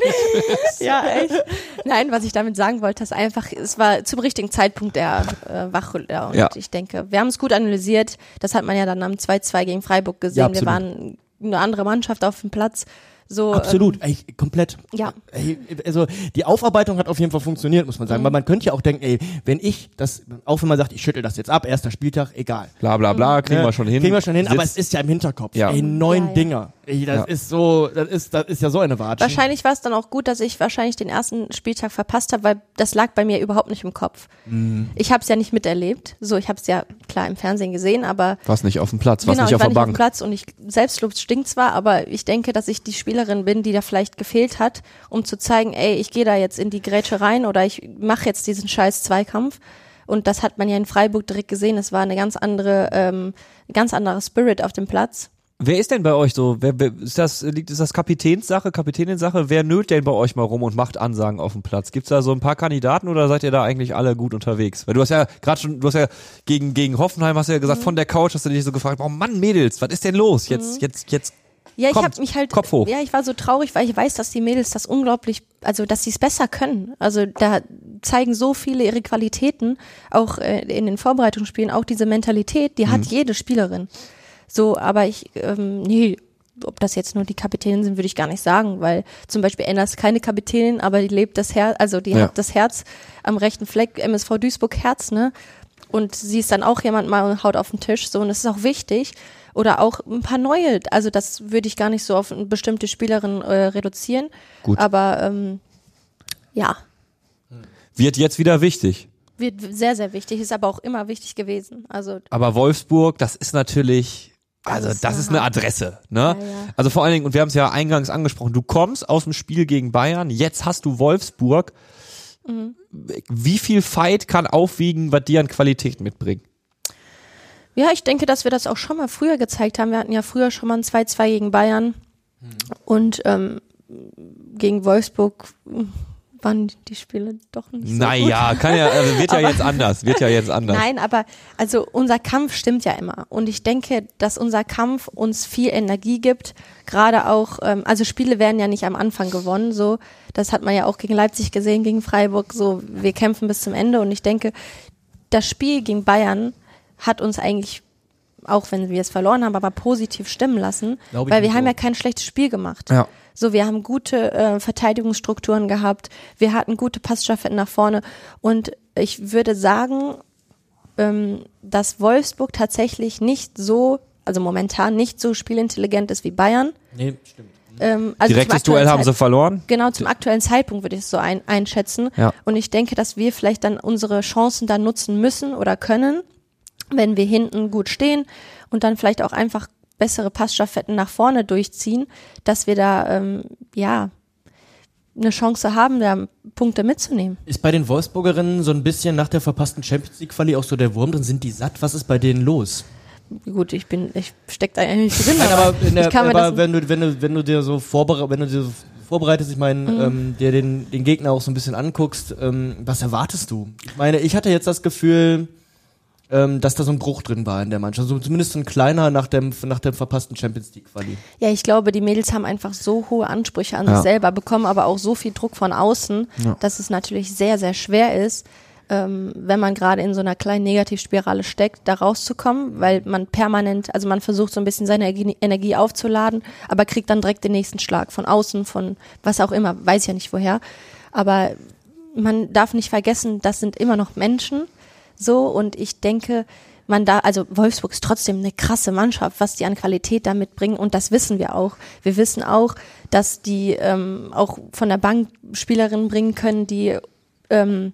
Ja, echt. Nein, was ich damit sagen wollte, ist einfach, es war zum richtigen Zeitpunkt der äh, Wachrüttler. Und Ja. ich denke, wir haben es gut analysiert. Das hat man ja dann am 2-2 gegen Freiburg gesehen. Ja, wir waren eine andere Mannschaft auf dem Platz. So, Absolut, Ähm, ey, komplett. ja. Ey, also die Aufarbeitung hat auf jeden Fall funktioniert, muss man sagen. Weil man könnte ja auch denken, ey, wenn ich das, auch wenn man sagt, ich schüttel das jetzt ab, erster Spieltag, egal. Bla bla bla, kriegen Ne? wir schon hin. Kriegen wir schon hin, aber es ist ja im Hinterkopf. Ja. Ey, neun Ja, ja. Dinger. Ey, das Ja. ist so, das ist, das ist ja so eine Watsche. Wahrscheinlich war es dann auch gut, dass ich wahrscheinlich den ersten Spieltag verpasst habe, weil das lag bei mir überhaupt nicht im Kopf. Mhm. Ich habe es ja nicht miterlebt. So, ich habe es ja klar im Fernsehen gesehen, aber warst nicht auf dem Platz, warst genau, nicht ich auf war der nicht auf dem Bank. Platz und ich Selbstlob stinkt zwar, aber ich denke, dass ich die Spielerin bin, die da vielleicht gefehlt hat, um zu zeigen, ey, ich gehe da jetzt in die Grätsche rein oder ich mache jetzt diesen scheiß Zweikampf. Und das hat man ja in Freiburg direkt gesehen. Es war eine ganz andere, ähm, ganz anderer Spirit auf dem Platz. Wer ist denn bei euch so? Wer, wer, ist das liegt ist das Kapitänssache, Kapitäninsache? Wer nölt denn bei euch mal rum und macht Ansagen auf dem Platz? Gibt's da so ein paar Kandidaten oder seid ihr da eigentlich alle gut unterwegs? Weil du hast ja gerade schon, du hast ja gegen gegen Hoffenheim hast du ja Mhm. gesagt, von der Couch hast du dich so gefragt, oh Mann, Mädels, was ist denn los? Jetzt jetzt jetzt Ja, ich habe mich halt, Kopf hoch. ja, ich war so traurig, weil ich weiß, dass die Mädels das unglaublich, also dass sie es besser können. Also da zeigen so viele ihre Qualitäten, auch äh, in den Vorbereitungsspielen, auch diese Mentalität, die Mhm. hat jede Spielerin. So, aber ich, ähm, nee, ob das jetzt nur die Kapitänin sind, würde ich gar nicht sagen, weil zum Beispiel Anna ist keine Kapitänin, aber die lebt das Herz, also die Ja. hat das Herz am rechten Fleck, MSV Duisburg Herz, ne? Und sie ist dann auch jemand mal und haut auf den Tisch, so, und das ist auch wichtig. Oder auch ein paar neue, also das würde ich gar nicht so auf eine bestimmte Spielerin äh, reduzieren. Gut. Aber ähm, ja, wird jetzt wieder wichtig. wird sehr, sehr wichtig, ist aber auch immer wichtig gewesen. Also Aber Wolfsburg, das ist natürlich, also Das ist eine eine Adresse, ne? Ja, ja. Also vor allen Dingen, und wir haben es ja eingangs angesprochen, du kommst aus dem Spiel gegen Bayern, jetzt hast du Wolfsburg. Mhm. Wie viel Fight kann aufwiegen, was die an Qualität mitbringen? Ja, ich denke, dass wir das auch schon mal früher gezeigt haben. Wir hatten ja früher schon mal ein 2-2 gegen Bayern und ähm, gegen Wolfsburg mm, waren die Spiele doch nicht so gut. Naja, kann ja, also wird ja jetzt anders, wird ja jetzt anders. Nein, aber also unser Kampf stimmt ja immer. Und ich denke, dass unser Kampf uns viel Energie gibt. Gerade auch, ähm, also Spiele werden ja nicht am Anfang gewonnen. So, das hat man ja auch gegen Leipzig gesehen, gegen Freiburg. So, wir kämpfen bis zum Ende. Und ich denke, das Spiel gegen Bayern hat uns eigentlich auch wenn wir es verloren haben, aber positiv stimmen lassen, Glaub ich weil wir haben so. ja kein schlechtes Spiel gemacht. Ja. So, wir haben gute äh, Verteidigungsstrukturen gehabt, wir hatten gute Passstaffetten nach vorne und ich würde sagen, ähm, dass Wolfsburg tatsächlich nicht so, also momentan nicht so spielintelligent ist wie Bayern. Nee, stimmt. Ähm, also Direktes Duell haben sie Zeit- verloren. Genau, zum aktuellen Zeitpunkt würde ich es so ein, einschätzen. Ja. Und ich denke, dass wir vielleicht dann unsere Chancen dann nutzen müssen oder können, wenn wir hinten gut stehen und dann vielleicht auch einfach bessere Passstaffetten nach vorne durchziehen, dass wir da ähm, ja eine Chance haben, da Punkte mitzunehmen. Ist bei den Wolfsburgerinnen so ein bisschen nach der verpassten Champions League Quali auch so der Wurm drin? Sind die satt? Was ist bei denen los? Gut, ich bin, ich steck da eigentlich drin, Nein, aber, in der, aber wenn du wenn du wenn du dir so vorbere wenn du dir so vorbereitest, ich meine, Mhm. ähm, dir den den Gegner auch so ein bisschen anguckst, ähm, was erwartest du? Ich meine, ich hatte jetzt das Gefühl, ähm, dass da so ein Bruch drin war in der Mannschaft, also zumindest so ein kleiner nach dem nach dem verpassten Champions League Quali. ja, ich glaube, die Mädels haben einfach so hohe Ansprüche an Ja. sich selber, bekommen aber auch so viel Druck von außen, Ja. dass es natürlich sehr, sehr schwer ist, ähm, wenn man gerade in so einer kleinen Negativspirale steckt, da rauszukommen, weil man permanent, also man versucht so ein bisschen seine Energie aufzuladen, aber kriegt dann direkt den nächsten Schlag von außen, von was auch immer, weiß ja nicht woher. Aber man darf nicht vergessen, das sind immer noch Menschen, so und ich denke, man da, also Wolfsburg ist trotzdem eine krasse Mannschaft, was die an Qualität da mitbringen und das wissen wir auch. Wir wissen auch, dass die ähm, auch von der Bank Spielerinnen bringen können, die ähm,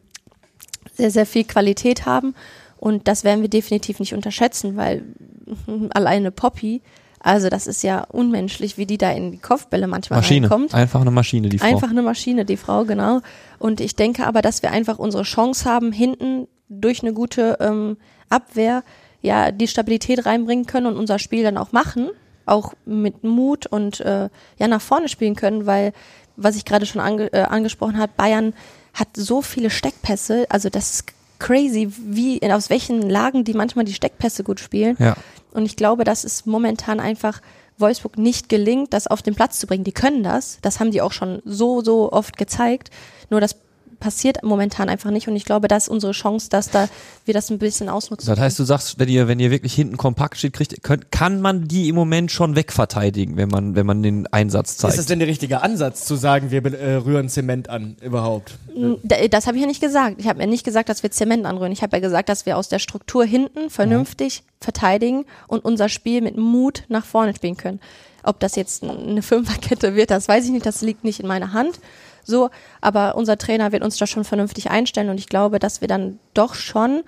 sehr, sehr viel Qualität haben und das werden wir definitiv nicht unterschätzen, weil alleine Poppy, also das ist ja unmenschlich, wie die da in die Kopfbälle manchmal Maschine. reinkommt. Einfach eine Maschine, die Frau. Einfach eine Maschine, die Frau, genau. Und ich denke aber, dass wir einfach unsere Chance haben, hinten durch eine gute ähm, Abwehr ja die Stabilität reinbringen können und unser Spiel dann auch machen, auch mit Mut und äh, ja nach vorne spielen können, weil was ich gerade schon ange äh, angesprochen habe, Bayern hat so viele Steckpässe, also das ist crazy, wie aus welchen Lagen die manchmal die Steckpässe gut spielen. Ja. Und ich glaube, dass es momentan einfach Wolfsburg nicht gelingt, das auf den Platz zu bringen. Die können das. Das haben die auch schon so, so oft gezeigt. Nur das passiert momentan einfach nicht und ich glaube, das ist unsere Chance, dass da wir das ein bisschen ausnutzen. Das heißt, du sagst, wenn ihr, wenn ihr wirklich hinten kompakt steht, kriegt, könnt, kann man die im Moment schon wegverteidigen, wenn man, wenn man den Einsatz zeigt. Ist das denn der richtige Ansatz, zu sagen, wir äh, rühren Zement an überhaupt? Das habe ich ja nicht gesagt. Ich habe ja nicht gesagt, dass wir Zement anrühren. Ich habe ja gesagt, dass wir aus der Struktur hinten vernünftig mhm. verteidigen und unser Spiel mit Mut nach vorne spielen können. Ob das jetzt eine Fünferkette wird, das weiß ich nicht, das liegt nicht in meiner Hand. So, aber unser Trainer wird uns da schon vernünftig einstellen und ich glaube, dass wir dann doch schon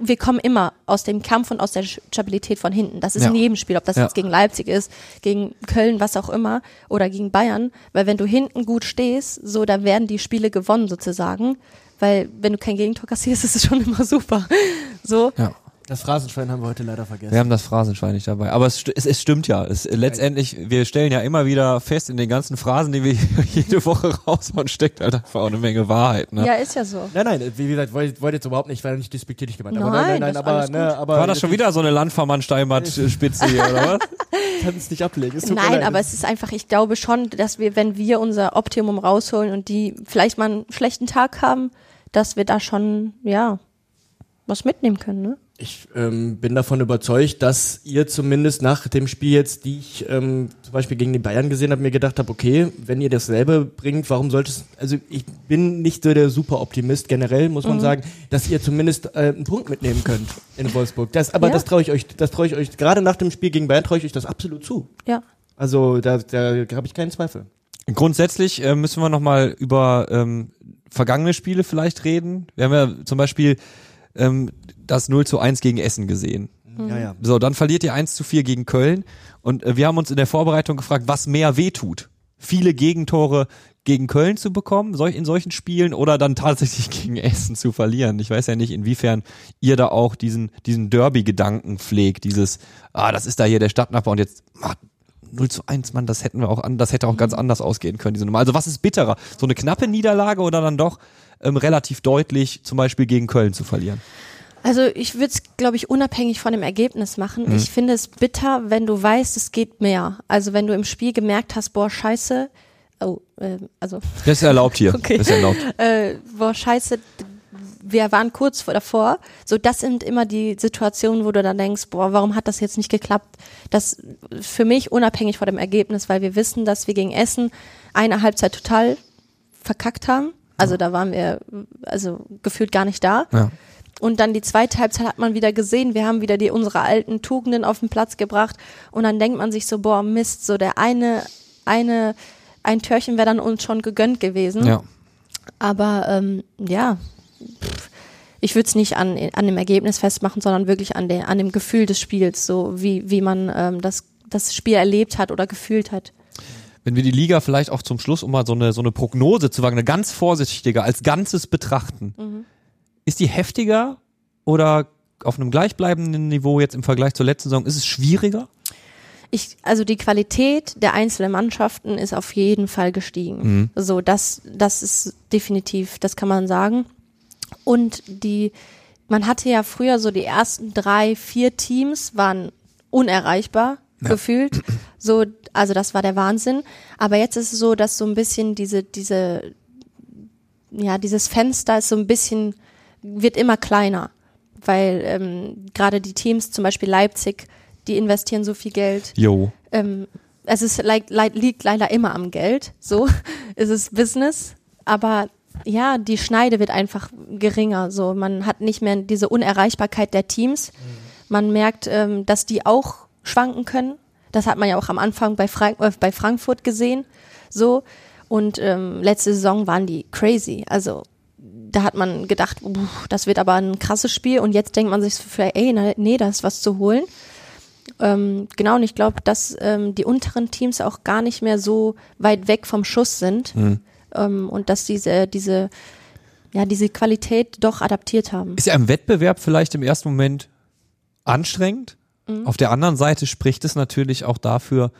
wir kommen immer aus dem Kampf und aus der Stabilität von hinten. Das ist ja. in jedem Spiel, ob das ja. jetzt gegen Leipzig ist, gegen Köln, was auch immer, oder gegen Bayern. Weil wenn du hinten gut stehst, so, da werden die Spiele gewonnen sozusagen. Weil wenn du kein Gegentor kassierst, ist es schon immer super. So. Ja. Das Phrasenschwein haben wir heute leider vergessen. Wir haben das Phrasenschwein nicht dabei. Aber es, es, es stimmt ja. Es, letztendlich, wir stellen ja immer wieder fest, in den ganzen Phrasen, die wir jede Woche raushauen, steckt halt einfach auch eine Menge Wahrheit. Ne? Ja, ist ja so. Nein, nein, wie gesagt, wollte wollt jetzt überhaupt nicht, weil nicht despektierlich gemeint. Nein, aber nein, nein, nein aber, ne, aber. War das schon wieder so eine Landvermann-Steinbart-Spitze hier, oder was? Kann es nicht ablegen. Nein, aber es ist einfach, ich glaube schon, dass wir, wenn wir unser Optimum rausholen und die vielleicht mal einen schlechten Tag haben, dass wir da schon, ja, was mitnehmen können, ne? Ich ähm, bin davon überzeugt, dass ihr zumindest nach dem Spiel jetzt, die ich ähm, zum Beispiel gegen die Bayern gesehen habe, mir gedacht habe, okay, wenn ihr dasselbe bringt, warum sollte es, also ich bin nicht so der Superoptimist generell, muss man mhm. sagen, dass ihr zumindest äh, einen Punkt mitnehmen könnt in Wolfsburg. Das, aber ja. das traue ich euch, das traue ich euch, gerade nach dem Spiel gegen Bayern traue ich euch das absolut zu. Ja. Also da, da habe ich keinen Zweifel. Grundsätzlich äh, müssen wir nochmal über ähm, vergangene Spiele vielleicht reden. Wir haben ja zum Beispiel ähm, das 0 zu 1 gegen Essen gesehen. Ja, ja. So, dann verliert ihr 1 zu 4 gegen Köln. Und äh, wir haben uns in der Vorbereitung gefragt, was mehr wehtut. Viele Gegentore gegen Köln zu bekommen, in solchen Spielen, oder dann tatsächlich gegen Essen zu verlieren. Ich weiß ja nicht, inwiefern ihr da auch diesen, diesen Derby-Gedanken pflegt, dieses, ah, das ist da hier der Stadtnachbar und jetzt, ah, 0 zu 1, Mann, das hätten wir auch an, das hätte auch ganz anders ausgehen können, diese Nummer. Also was ist bitterer? So eine knappe Niederlage oder dann doch ähm, relativ deutlich zum Beispiel gegen Köln zu verlieren? Also ich würde es, glaube ich, unabhängig von dem Ergebnis machen. Mhm. Ich finde es bitter, wenn du weißt, es geht mehr. Also wenn du im Spiel gemerkt hast, boah, scheiße, oh, äh, also. Das ist erlaubt hier. Okay. Das ist erlaubt. Äh, boah, scheiße, wir waren kurz vor davor. So, das sind immer die Situationen, wo du dann denkst, boah, warum hat das jetzt nicht geklappt? Das für mich unabhängig von dem Ergebnis, weil wir wissen, dass wir gegen Essen eine Halbzeit total verkackt haben. Also da waren wir also gefühlt gar nicht da. Ja. Und dann die zweite Halbzeit hat man wieder gesehen, wir haben wieder die unsere alten Tugenden auf den Platz gebracht und dann denkt man sich so, boah, Mist, so der eine, eine, ein Törchen wäre dann uns schon gegönnt gewesen. Ja. Aber ähm, ja, ich würde es nicht an, an dem Ergebnis festmachen, sondern wirklich an, der, an dem Gefühl des Spiels, so wie, wie man ähm, das, das Spiel erlebt hat oder gefühlt hat wenn wir die Liga vielleicht auch zum Schluss, um mal so eine, so eine Prognose zu wagen, eine ganz vorsichtige, als Ganzes betrachten, mhm. ist die heftiger oder auf einem gleichbleibenden Niveau jetzt im Vergleich zur letzten Saison, ist es schwieriger? Ich, also die Qualität der einzelnen Mannschaften ist auf jeden Fall gestiegen. Mhm. So, das, das ist definitiv, das kann man sagen. Und die, man hatte ja früher so die ersten drei, vier Teams waren unerreichbar ja. gefühlt. So, also das war der Wahnsinn. Aber jetzt ist es so, dass so ein bisschen diese, diese, ja, dieses Fenster ist so ein bisschen, wird immer kleiner. Weil ähm, gerade die Teams, zum Beispiel Leipzig, die investieren so viel Geld. Jo. Ähm, es ist, like, liegt leider immer am Geld. So ist es Business. Aber ja, die Schneide wird einfach geringer. So, man hat nicht mehr diese Unerreichbarkeit der Teams. Mhm. Man merkt, ähm, dass die auch schwanken können. Das hat man ja auch am Anfang bei, Frank äh, bei Frankfurt gesehen. So. Und ähm, letzte Saison waren die crazy. Also da hat man gedacht, das wird aber ein krasses Spiel. Und jetzt denkt man sich für, ey, na, nee, da ist was zu holen. Ähm, genau, und ich glaube, dass ähm, die unteren Teams auch gar nicht mehr so weit weg vom Schuss sind. Mhm. Ähm, und dass diese, diese, ja, diese Qualität doch adaptiert haben. Ist ja im Wettbewerb vielleicht im ersten Moment anstrengend? Mhm. Auf der anderen Seite spricht es natürlich auch dafür,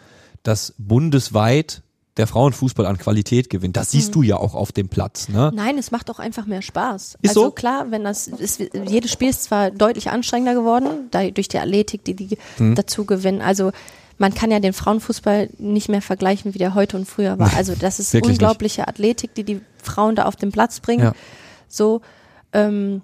dass bundesweit der Frauenfußball an Qualität gewinnt. Das siehst mhm. du ja auch auf dem Platz. Ne? Nein, es macht auch einfach mehr Spaß. Ist also so? klar, wenn das ist, jedes Spiel ist zwar deutlich anstrengender geworden, da, durch die Athletik, die die mhm. dazu gewinnen. Also man kann ja den Frauenfußball nicht mehr vergleichen, wie der heute und früher war. Also das ist unglaubliche nicht. Athletik, die die Frauen da auf den Platz bringen. Ja. So, ähm,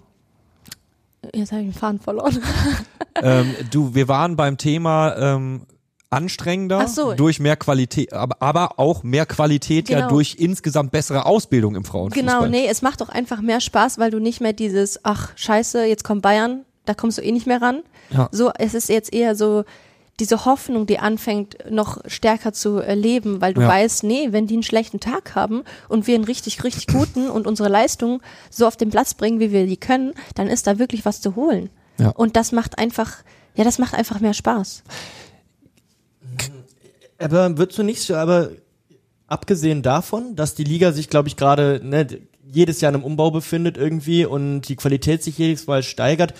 jetzt habe ich den Faden verloren. ähm, du, wir waren beim Thema ähm, anstrengender so. durch mehr Qualität, aber, aber auch mehr Qualität genau. ja durch insgesamt bessere Ausbildung im Frauenfußball. Genau, nee, es macht doch einfach mehr Spaß, weil du nicht mehr dieses, ach scheiße, jetzt kommt Bayern, da kommst du eh nicht mehr ran. Ja. So, es ist jetzt eher so diese Hoffnung, die anfängt noch stärker zu erleben, weil du ja. weißt, nee, wenn die einen schlechten Tag haben und wir einen richtig, richtig guten und unsere Leistung so auf den Platz bringen, wie wir die können, dann ist da wirklich was zu holen. Ja. Und das macht einfach, ja, das macht einfach mehr Spaß. Aber würdest du nicht so, aber abgesehen davon, dass die Liga sich, glaube ich, gerade ne, jedes Jahr in einem Umbau befindet irgendwie und die Qualität sich jedes Mal steigert,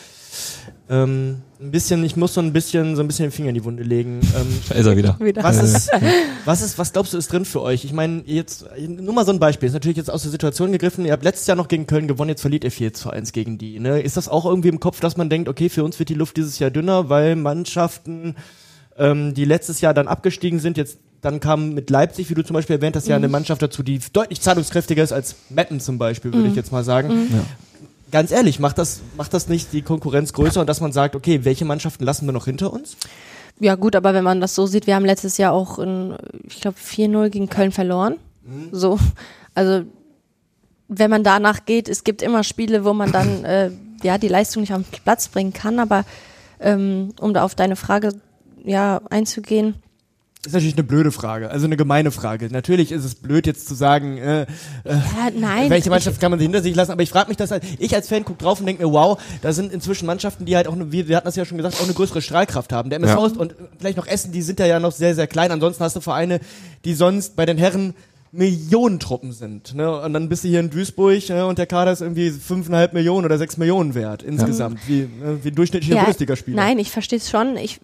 ähm, ein bisschen, ich muss so ein bisschen, so ein bisschen den Finger in die Wunde legen. Ähm, da ist er wieder. Was ist, was ist, was glaubst du ist drin für euch? Ich meine, jetzt, nur mal so ein Beispiel, ist natürlich jetzt aus der Situation gegriffen, ihr habt letztes Jahr noch gegen Köln gewonnen, jetzt verliert ihr 4 zu 1 gegen die, ne? Ist das auch irgendwie im Kopf, dass man denkt, okay, für uns wird die Luft dieses Jahr dünner, weil Mannschaften ähm, die letztes Jahr dann abgestiegen sind. Jetzt dann kam mit Leipzig, wie du zum Beispiel erwähnt hast, mhm. ja eine Mannschaft dazu, die deutlich zahlungskräftiger ist als Metten zum Beispiel, würde mhm. ich jetzt mal sagen. Mhm. Ja. Ganz ehrlich, macht das, macht das nicht die Konkurrenz größer und dass man sagt, okay, welche Mannschaften lassen wir noch hinter uns? Ja gut, aber wenn man das so sieht, wir haben letztes Jahr auch, in, ich glaube, 4-0 gegen Köln verloren. Mhm. So, also wenn man danach geht, es gibt immer Spiele, wo man dann äh, ja die Leistung nicht auf den Platz bringen kann, aber ähm, um da auf deine Frage ja, einzugehen. Das ist natürlich eine blöde Frage, also eine gemeine Frage. Natürlich ist es blöd jetzt zu sagen, äh, äh, ja, nein, welche Mannschaft kann man hinter sich lassen, aber ich frage mich das halt, ich als Fan gucke drauf und denke mir, wow, da sind inzwischen Mannschaften, die halt auch, eine, wir, wir hatten das ja schon gesagt, auch eine größere Strahlkraft haben. Der MSV ja. und vielleicht noch Essen, die sind ja, ja noch sehr, sehr klein. Ansonsten hast du Vereine, die sonst bei den Herren Millionentruppen sind. Ne? Und dann bist du hier in Duisburg ne? und der Kader ist irgendwie fünfeinhalb Millionen oder sechs Millionen wert insgesamt, ja. wie, ne? wie ein durchschnittlicher ja, Bundesligaspieler. Nein, ich verstehe es schon. Ich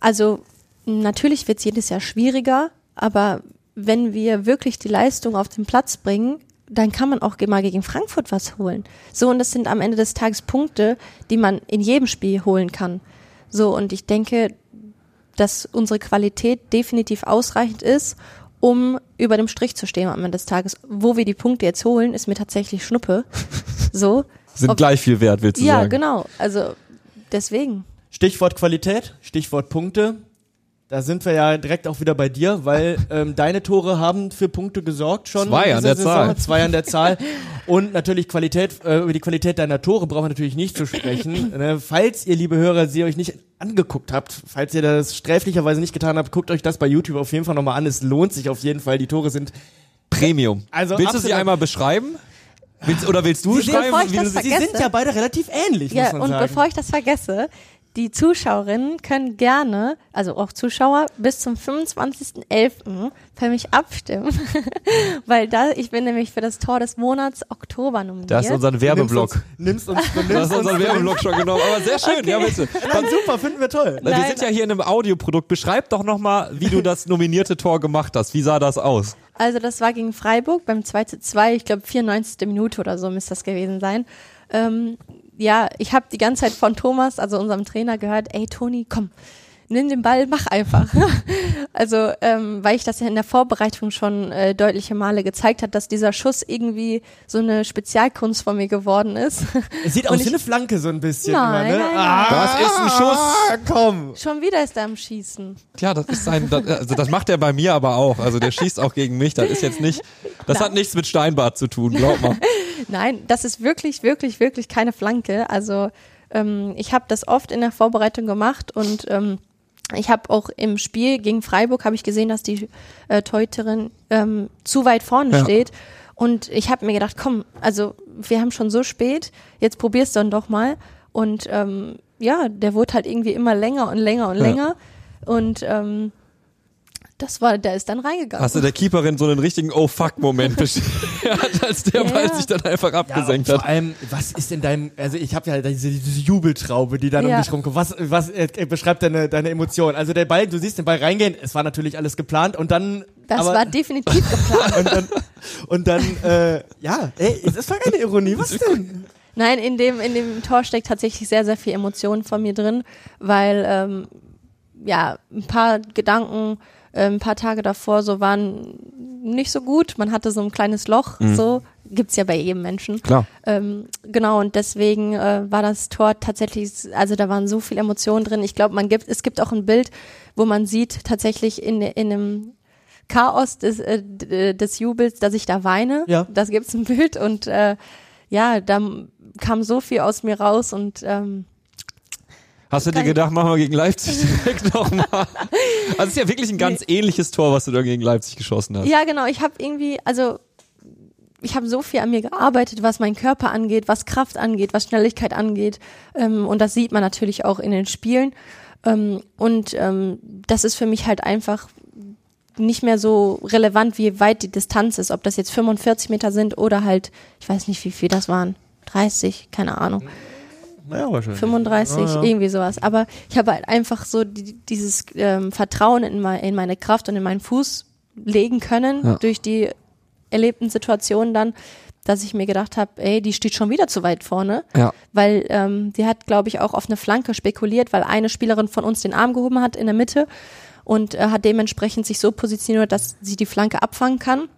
also natürlich wird es jedes Jahr schwieriger, aber wenn wir wirklich die Leistung auf den Platz bringen, dann kann man auch mal gegen Frankfurt was holen. So, und das sind am Ende des Tages Punkte, die man in jedem Spiel holen kann. So, und ich denke, dass unsere Qualität definitiv ausreichend ist, um über dem Strich zu stehen am Ende des Tages. Wo wir die Punkte jetzt holen, ist mir tatsächlich Schnuppe. So. Sind Ob, gleich viel wert, willst du ja, sagen? Ja, genau. Also, deswegen. Stichwort Qualität, Stichwort Punkte. Da sind wir ja direkt auch wieder bei dir, weil ähm, deine Tore haben für Punkte gesorgt schon. Zwei an der Saison, Zahl. Zwei an der Zahl. Und natürlich Qualität, äh, über die Qualität deiner Tore brauchen wir natürlich nicht zu sprechen. ne? Falls ihr, liebe Hörer, sie euch nicht angeguckt habt, falls ihr das sträflicherweise nicht getan habt, guckt euch das bei YouTube auf jeden Fall nochmal an. Es lohnt sich auf jeden Fall. Die Tore sind Premium. Also Willst du sie einmal beschreiben? Willst, oder willst du sie, schreiben? Wie du sie sind ja beide relativ ähnlich. Ja, und sagen. bevor ich das vergesse, die Zuschauerinnen können gerne, also auch Zuschauer, bis zum 25.11. für mich abstimmen. Weil da, ich bin nämlich für das Tor des Monats Oktober nominiert. Das ist unser Werbeblock. Nimmst uns, nimmst uns, das ist unser Werbeblock schon genommen. Aber sehr schön, okay. ja bitte. Nein, super, finden wir toll. Nein. Wir sind ja hier in einem Audioprodukt. Beschreib doch nochmal, wie du das nominierte Tor gemacht hast. Wie sah das aus? Also das war gegen Freiburg beim 2 zu 2, ich glaube 94. Minute oder so müsste das gewesen sein. Ähm, ja, ich habe die ganze Zeit von Thomas, also unserem Trainer, gehört, ey Toni, komm, nimm den Ball, mach einfach. also, ähm, weil ich das ja in der Vorbereitung schon äh, deutliche Male gezeigt hat, dass dieser Schuss irgendwie so eine Spezialkunst von mir geworden ist. Es sieht aus wie eine Flanke so ein bisschen. Nein, immer, ne? nein, nein. Ah, das ist ein Schuss. Komm. Schon wieder ist er am Schießen. Ja, das ist sein, das, also das macht er bei mir aber auch. Also der schießt auch gegen mich. Das ist jetzt nicht, das hat nichts mit Steinbart zu tun, glaub mal. Nein, das ist wirklich, wirklich, wirklich keine Flanke. Also ähm, ich habe das oft in der Vorbereitung gemacht und ähm, ich habe auch im Spiel gegen Freiburg habe ich gesehen, dass die äh, Teuterin ähm, zu weit vorne ja. steht. Und ich habe mir gedacht, komm, also wir haben schon so spät, jetzt probier's dann doch mal. Und ähm, ja, der wurde halt irgendwie immer länger und länger und ja. länger. Und ähm, das war, der ist dann reingegangen. Hast du der Keeperin so einen richtigen Oh fuck Moment beschert, als der ja, Ball sich dann einfach abgesenkt ja, hat. Vor allem, was ist in deinem, also ich habe ja diese, diese Jubeltraube, die dann ja. um dich rumkommt. Was, was äh, beschreibt deine, deine Emotion? Also der Ball, du siehst den Ball reingehen, es war natürlich alles geplant und dann. Das aber, war definitiv geplant. und dann, und dann äh, ja, ey, das war keine Ironie, was denn? Nein, in dem, in dem Tor steckt tatsächlich sehr, sehr viel Emotion von mir drin, weil ähm, ja, ein paar Gedanken, äh, ein paar Tage davor so waren nicht so gut. Man hatte so ein kleines Loch, Mhm. so gibt's ja bei jedem Menschen. Klar. Ähm, genau, und deswegen äh, war das Tor tatsächlich, also da waren so viele Emotionen drin. Ich glaube, man gibt, es gibt auch ein Bild, wo man sieht tatsächlich in, in einem Chaos des, äh, d- des Jubels, dass ich da weine. Ja. Das gibt's ein Bild und äh, ja, da kam so viel aus mir raus und ähm, Hast du dir gedacht, machen wir gegen Leipzig direkt nochmal? Also es ist ja wirklich ein ganz ähnliches Tor, was du da gegen Leipzig geschossen hast. Ja, genau. Ich habe irgendwie, also ich habe so viel an mir gearbeitet, was meinen Körper angeht, was Kraft angeht, was Schnelligkeit angeht. Ähm, und das sieht man natürlich auch in den Spielen. Ähm, und ähm, das ist für mich halt einfach nicht mehr so relevant, wie weit die Distanz ist. Ob das jetzt 45 Meter sind oder halt, ich weiß nicht, wie viel das waren. 30, keine Ahnung. Naja, wahrscheinlich. 35, Ja, ja. irgendwie sowas. Aber ich habe halt einfach so die, dieses ähm, Vertrauen in, mein, in meine Kraft und in meinen Fuß legen können Ja. durch die erlebten Situationen dann, dass ich mir gedacht habe, ey, die steht schon wieder zu weit vorne, Ja. weil ähm, die hat, glaube ich, auch auf eine Flanke spekuliert, weil eine Spielerin von uns den Arm gehoben hat in der Mitte und äh, hat dementsprechend sich so positioniert, dass sie die Flanke abfangen kann.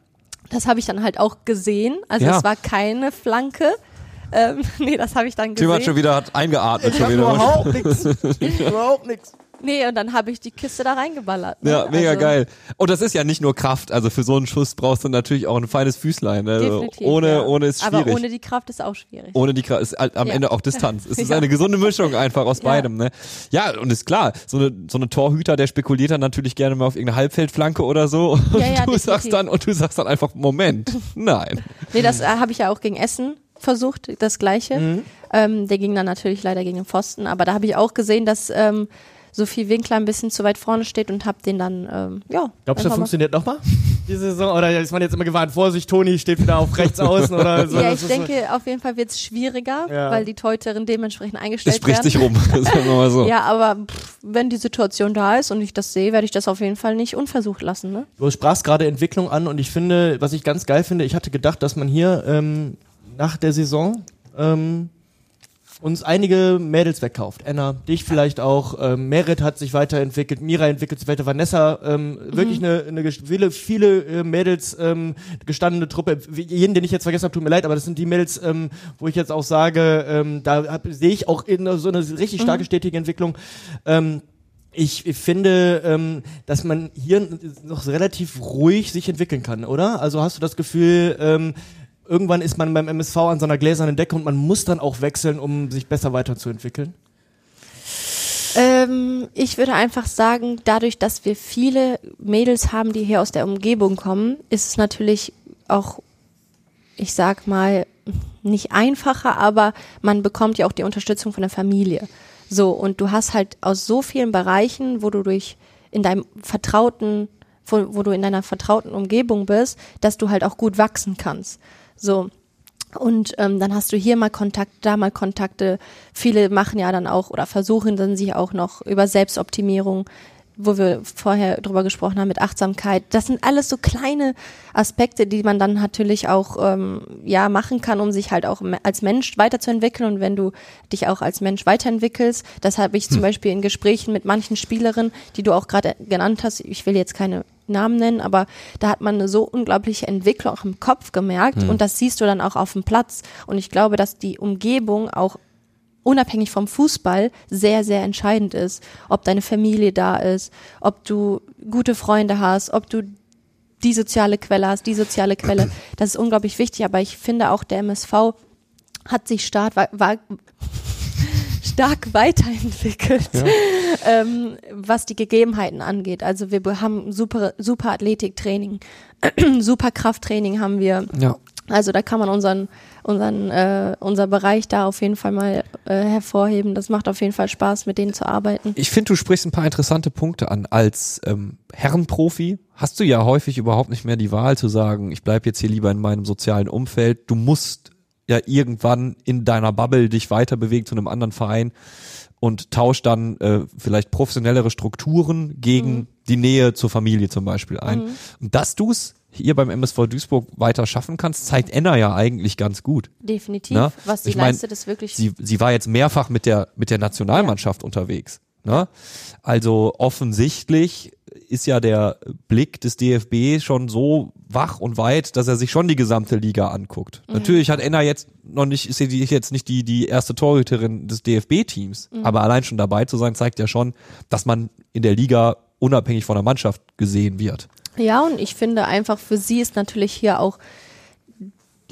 Das habe ich dann halt auch gesehen. Also es war keine Flanke. Ähm, nee, das habe ich dann Tim gesehen. hat schon wieder hat eingeatmet Ich schon hab wieder. überhaupt nichts. überhaupt nichts. Nee, und dann habe ich die Kiste da reingeballert. Ne? Ja, mega also, geil. Und das ist ja nicht nur Kraft, also für so einen Schuss brauchst du natürlich auch ein feines Füßlein. Also Definitiv, ohne, ja. ohne ist schwierig. Aber ohne die Kraft ist auch schwierig. Ohne die Kraft ist halt am Ja. Ende auch Distanz. Es ist Ja. eine gesunde Mischung einfach aus Ja. beidem, ne? Ja, und ist klar, so eine, so eine Torhüter, der spekuliert dann natürlich gerne mal auf irgendeine Halbfeldflanke oder so. Und Ja, ja, du definitiv. sagst dann, und du sagst dann einfach, Moment, nein. Nee, das äh, habe ich ja auch gegen Essen versucht, das gleiche. Mhm. Ähm, der ging dann natürlich leider gegen den Pfosten, aber da habe ich auch gesehen, dass ähm, Sophie Winkler ein bisschen zu weit vorne steht und habe den dann, ähm, ja. Glaubst du, das funktioniert nochmal? Die Saison? Oder ist man jetzt immer gewarnt, Vorsicht, Toni steht wieder auf rechts außen oder so? Ja, ich ist so- denke, auf jeden Fall wird es schwieriger, Ja. weil die Teuterin dementsprechend Es eingestellt spricht werden. sich rum, sagen wir mal so. Ja, aber pff, wenn die Situation da ist und ich das sehe, werde ich das auf jeden Fall nicht unversucht lassen. Ne? Du sprachst gerade Entwicklung an und ich finde, was ich ganz geil finde, ich hatte gedacht, dass man hier ähm, nach der Saison ähm, uns einige Mädels wegkauft. Anna, dich vielleicht auch. Ähm, Merit hat sich weiterentwickelt, Mira entwickelt sich weiter, Vanessa, ähm, wirklich eine, eine viele, viele äh, Mädels ähm, gestandene Truppe. Jeden, den ich jetzt vergessen habe, tut mir leid, aber das sind die Mädels, ähm, wo ich jetzt auch sage, ähm, da sehe ich auch in so eine richtig starke stetige Entwicklung. Ähm, ich finde, ähm, dass man hier noch relativ ruhig sich entwickeln kann, oder? Also hast du das Gefühl, ähm, irgendwann ist man beim MSV an so einer gläsernen Decke und man muss dann auch wechseln, um sich besser weiterzuentwickeln? Ähm, ich würde einfach sagen, dadurch, dass wir viele Mädels haben, die hier aus der Umgebung kommen, ist es natürlich auch, ich sag mal, nicht einfacher, aber man bekommt ja auch die Unterstützung von der Familie. So, und du hast halt aus so vielen Bereichen, wo du durch in deinem vertrauten, wo, wo du in deiner vertrauten Umgebung bist, dass du halt auch gut wachsen kannst. So. Und ähm, dann hast du hier mal Kontakt, da mal Kontakte. Viele machen ja dann auch oder versuchen dann sich auch noch über Selbstoptimierung, wo wir vorher drüber gesprochen haben, mit Achtsamkeit. Das sind alles so kleine Aspekte, die man dann natürlich auch ähm, ja machen kann, um sich halt auch als Mensch weiterzuentwickeln. Und wenn du dich auch als Mensch weiterentwickelst, das habe ich zum Beispiel in Gesprächen mit manchen Spielerinnen, die du auch gerade genannt hast. Ich will jetzt keine Namen nennen, aber da hat man eine so unglaubliche Entwicklung auch im Kopf gemerkt und das siehst du dann auch auf dem Platz. Und ich glaube, dass die Umgebung auch unabhängig vom Fußball sehr, sehr entscheidend ist. Ob deine Familie da ist, ob du gute Freunde hast, ob du die soziale Quelle hast, die soziale Quelle. Das ist unglaublich wichtig, aber ich finde auch der MSV hat sich stark, war, war stark weiterentwickelt, ähm, was die Gegebenheiten angeht. Also wir be- haben super, super Athletiktraining, super Krafttraining haben wir. Ja. Also da kann man unseren, unseren, äh, unser Bereich da auf jeden Fall mal äh, hervorheben. Das macht auf jeden Fall Spaß, mit denen zu arbeiten. Ich finde, du sprichst ein paar interessante Punkte an. Als ähm, Herrenprofi hast du ja häufig überhaupt nicht mehr die Wahl zu sagen, ich bleib jetzt hier lieber in meinem sozialen Umfeld. Du musst ja irgendwann in deiner Bubble dich weiter bewegen zu einem anderen Verein und tausch dann äh, vielleicht professionellere Strukturen gegen die Nähe zur Familie zum Beispiel ein. Und dass du es hier beim MSV Duisburg weiter schaffen kannst, zeigt Enna ja eigentlich ganz gut. Definitiv. Ne? Was sie Ich mein, leistet, ist wirklich Sie, sie war jetzt mehrfach mit der, mit der Nationalmannschaft unterwegs. Ne? Also offensichtlich ist ja der Blick des DFB schon so wach und weit, dass er sich schon die gesamte Liga anguckt. Mhm. Natürlich hat Enna jetzt noch nicht, ist sie jetzt nicht die, die erste Torhüterin des DFB-Teams, mhm. aber allein schon dabei zu sein, zeigt ja schon, dass man in der Liga unabhängig von der Mannschaft gesehen wird. Ja, und ich finde einfach für sie ist natürlich hier auch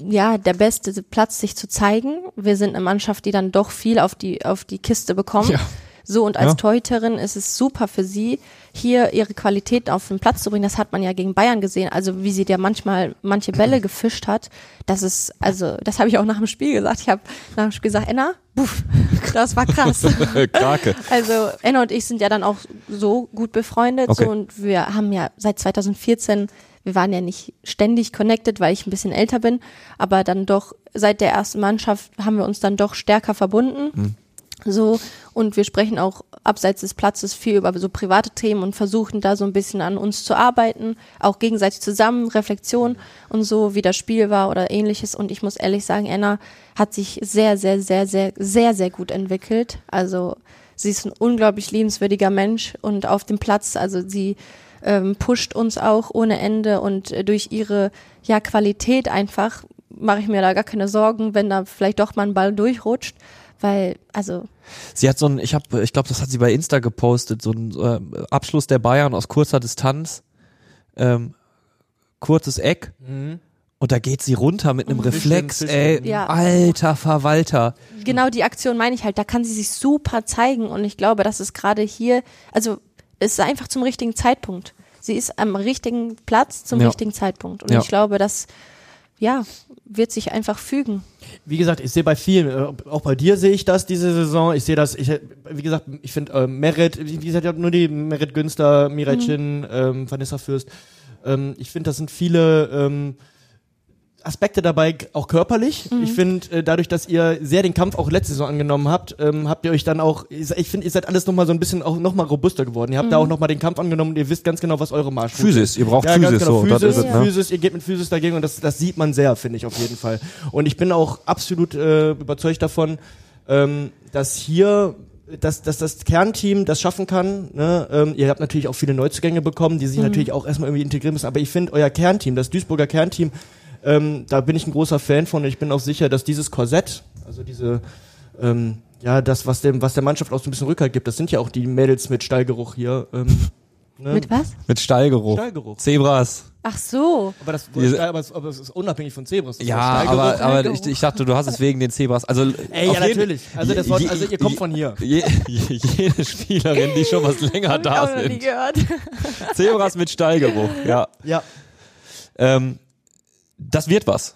ja, der beste Platz, sich zu zeigen. Wir sind eine Mannschaft, die dann doch viel auf die, auf die Kiste bekommt. Ja. So, und als ja. Torhüterin ist es super für sie, hier ihre Qualität auf den Platz zu bringen. Das hat man ja gegen Bayern gesehen. Also, wie sie dir manchmal manche Bälle gefischt hat. Das ist, also, das habe ich auch nach dem Spiel gesagt. Ich habe nach dem Spiel gesagt, Enna, buff, das war krass. Krake. Also, Enna und ich sind ja dann auch so gut befreundet. Okay. So, und wir haben ja seit 2014 wir waren ja nicht ständig connected, weil ich ein bisschen älter bin, aber dann doch seit der ersten Mannschaft haben wir uns dann doch stärker verbunden. Mhm. So, und wir sprechen auch abseits des Platzes viel über so private Themen und versuchen da so ein bisschen an uns zu arbeiten, auch gegenseitig zusammen, Reflexion und so, wie das Spiel war oder ähnliches. Und ich muss ehrlich sagen, Anna hat sich sehr, sehr, sehr, sehr, sehr, sehr gut entwickelt. Also, sie ist ein unglaublich liebenswürdiger Mensch und auf dem Platz, also sie ähm, pusht uns auch ohne Ende und äh, durch ihre ja Qualität einfach mache ich mir da gar keine Sorgen, wenn da vielleicht doch mal ein Ball durchrutscht, weil also sie hat so ein ich habe ich glaube das hat sie bei Insta gepostet so ein äh, Abschluss der Bayern aus kurzer Distanz ähm, kurzes Eck mhm. Und da geht sie runter mit einem. Reflex, ey, ja. alter Verwalter. Genau die Aktion meine ich halt, da kann sie sich super zeigen und ich glaube, dass es gerade hier, also es ist einfach zum richtigen Zeitpunkt. Sie ist am richtigen Platz zum ja. richtigen Zeitpunkt. Und ja. ich glaube, das ja, wird sich einfach fügen. Wie gesagt, ich sehe bei vielen, äh, auch bei dir sehe ich das diese Saison. Ich sehe das, ich, wie gesagt, ich finde äh, Merit, wie gesagt, ich habe nur die Merit Günster, Mirai mhm. Chin, ähm, Vanessa Fürst. Ähm, ich finde, das sind viele ähm, Aspekte dabei, auch körperlich. Mhm. Ich finde, äh, dadurch, dass ihr sehr den Kampf auch letzte Saison angenommen habt, ähm, habt ihr euch dann auch, ich finde, ihr seid alles nochmal so ein bisschen auch nochmal robuster geworden. Ihr habt mhm. da auch nochmal den Kampf angenommen und ihr wisst ganz genau, was eure Marsch ist. Physis, ihr braucht ja, Physis, genau, so, Physis, ist ne? Physis, ihr geht mit Physis dagegen und das, das sieht man sehr, finde ich auf jeden Fall. Und ich bin auch absolut äh, überzeugt davon, ähm, dass hier dass, dass das Kernteam das schaffen kann. Ne? Ähm, ihr habt natürlich auch viele Neuzugänge bekommen, die sich mhm. natürlich auch erstmal irgendwie integrieren müssen. Aber ich finde, euer Kernteam, das Duisburger Kernteam, ähm, da bin ich ein großer Fan von und ich bin auch sicher, dass dieses Korsett, also diese, ähm, ja, das, was dem, was der Mannschaft auch so ein bisschen Rückhalt gibt, das sind ja auch die Mädels mit Stallgeruch hier. Ähm, ne? Mit was? Mit Stallgeruch. Stallgeruch. Zebras. Ach so. Aber das, aber das, aber das ist unabhängig von Zebras. ja, aber, aber ich, ich, dachte, du hast es wegen den Zebras. Also, Ey, ja, natürlich. Also, das Wort, also ihr kommt von hier. Je, je, jede Spielerin, die schon was länger da sind. Ich Nie gehört. Zebras mit Stallgeruch, ja. Ja. Ähm, das wird was.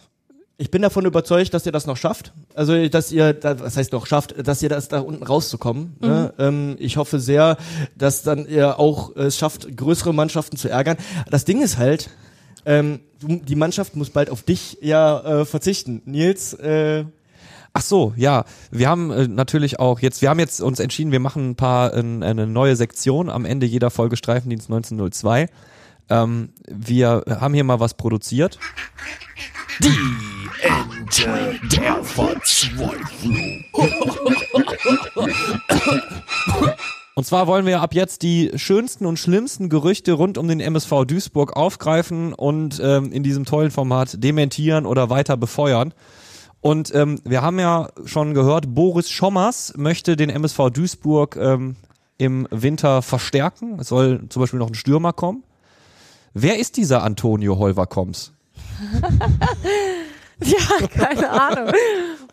Ich bin davon überzeugt, dass ihr das noch schafft. Also, dass ihr, was heißt noch schafft, dass ihr das da unten rauszukommen. Ne? Mhm. Ne? Ähm, ich hoffe sehr, dass dann ihr auch es schafft, größere Mannschaften zu ärgern. Das Ding ist halt, ähm, die Mannschaft muss bald auf dich ja äh, verzichten. Nils, äh, Ach so, ja. Wir haben äh, natürlich auch jetzt, wir haben jetzt uns entschieden, wir machen ein paar, äh, eine neue Sektion am Ende jeder Folge Streifendienst 1902. Ähm, wir haben hier mal was produziert. Die Ente der Verzweiflung. Und zwar wollen wir ab jetzt die schönsten und schlimmsten Gerüchte rund um den MSV Duisburg aufgreifen und ähm, in diesem tollen Format dementieren oder weiter befeuern. Und ähm, wir haben ja schon gehört, Boris Schommers möchte den MSV Duisburg ähm, im Winter verstärken. Es soll zum Beispiel noch ein Stürmer kommen. Wer ist dieser Antonio Holverkoms? ja, keine Ahnung.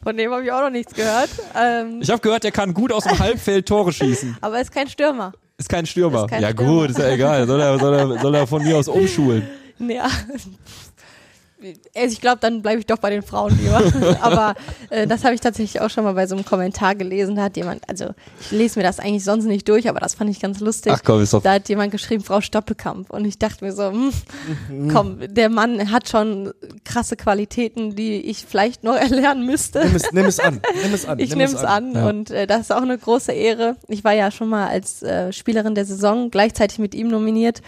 Von dem habe ich auch noch nichts gehört. Ähm, ich habe gehört, er kann gut aus dem Halbfeld Tore schießen. Aber er ist kein Stürmer. Ist kein Stürmer. Ist kein ja Stürmer. gut, ist ja egal. Soll er, soll, er, soll er von mir aus umschulen? Ja, also ich glaube, dann bleibe ich doch bei den Frauen lieber. Aber äh, das habe ich tatsächlich auch schon mal bei so einem Kommentar gelesen. Da hat jemand, also ich lese mir das eigentlich sonst nicht durch, aber das fand ich ganz lustig. Ach komm, ist doch da hat jemand geschrieben, Frau Stoppelkamp. Und ich dachte mir so, hm, mhm. komm, der Mann hat schon krasse Qualitäten, die ich vielleicht noch erlernen müsste. Nimm es, nimm es an. Nimm es an. Ich nehme es an. an. Ja. Und äh, das ist auch eine große Ehre. Ich war ja schon mal als äh, Spielerin der Saison gleichzeitig mit ihm nominiert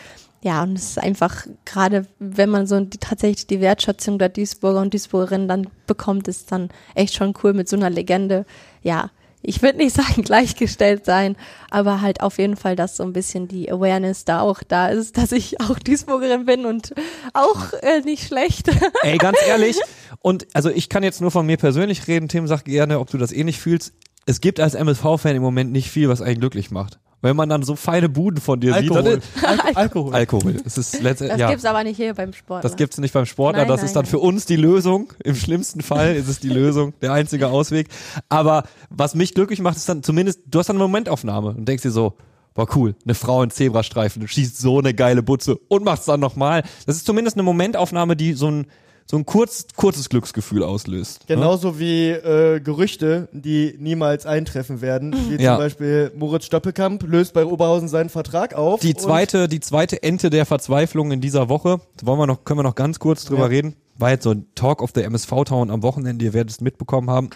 ja, und es ist einfach, gerade wenn man so die, tatsächlich die Wertschätzung der Duisburger und Duisburgerinnen dann bekommt, ist dann echt schon cool mit so einer Legende, ja, ich würde nicht sagen gleichgestellt sein, aber halt auf jeden Fall, dass so ein bisschen die Awareness da auch da ist, dass ich auch Duisburgerin bin und auch äh, nicht schlecht. Ey, ganz ehrlich, und also ich kann jetzt nur von mir persönlich reden, Tim, sag gerne, ob du das eh fühlst. Es gibt als MSV-Fan im Moment nicht viel, was einen glücklich macht wenn man dann so feine Buden von dir Alkohol. sieht. Dann, Al Alkohol. Alkohol. Das, ist das ja. gibt's aber nicht hier beim Sport. Das gibt's nicht beim Sportler. Nein, das nein, ist dann nein. für uns die Lösung. Im schlimmsten Fall ist es die Lösung, der einzige Ausweg. Aber was mich glücklich macht, ist dann zumindest, du hast dann eine Momentaufnahme und denkst dir so, Boah, cool. Eine Frau in Zebrastreifen schießt so eine geile Butze und macht's dann nochmal. Das ist zumindest eine Momentaufnahme, die so ein, so ein kurz, kurzes Glücksgefühl auslöst. Ne? Genauso ja? wie äh, Gerüchte, die niemals eintreffen werden. Wie ja. zum Beispiel Moritz Stoppelkamp löst bei Oberhausen seinen Vertrag auf. Die zweite, die zweite Ente der Verzweiflung in dieser Woche. Wollen wir noch, können wir noch ganz kurz drüber ja. reden. War jetzt so ein Talk of the MSV Town am Wochenende, ihr werdet es mitbekommen haben.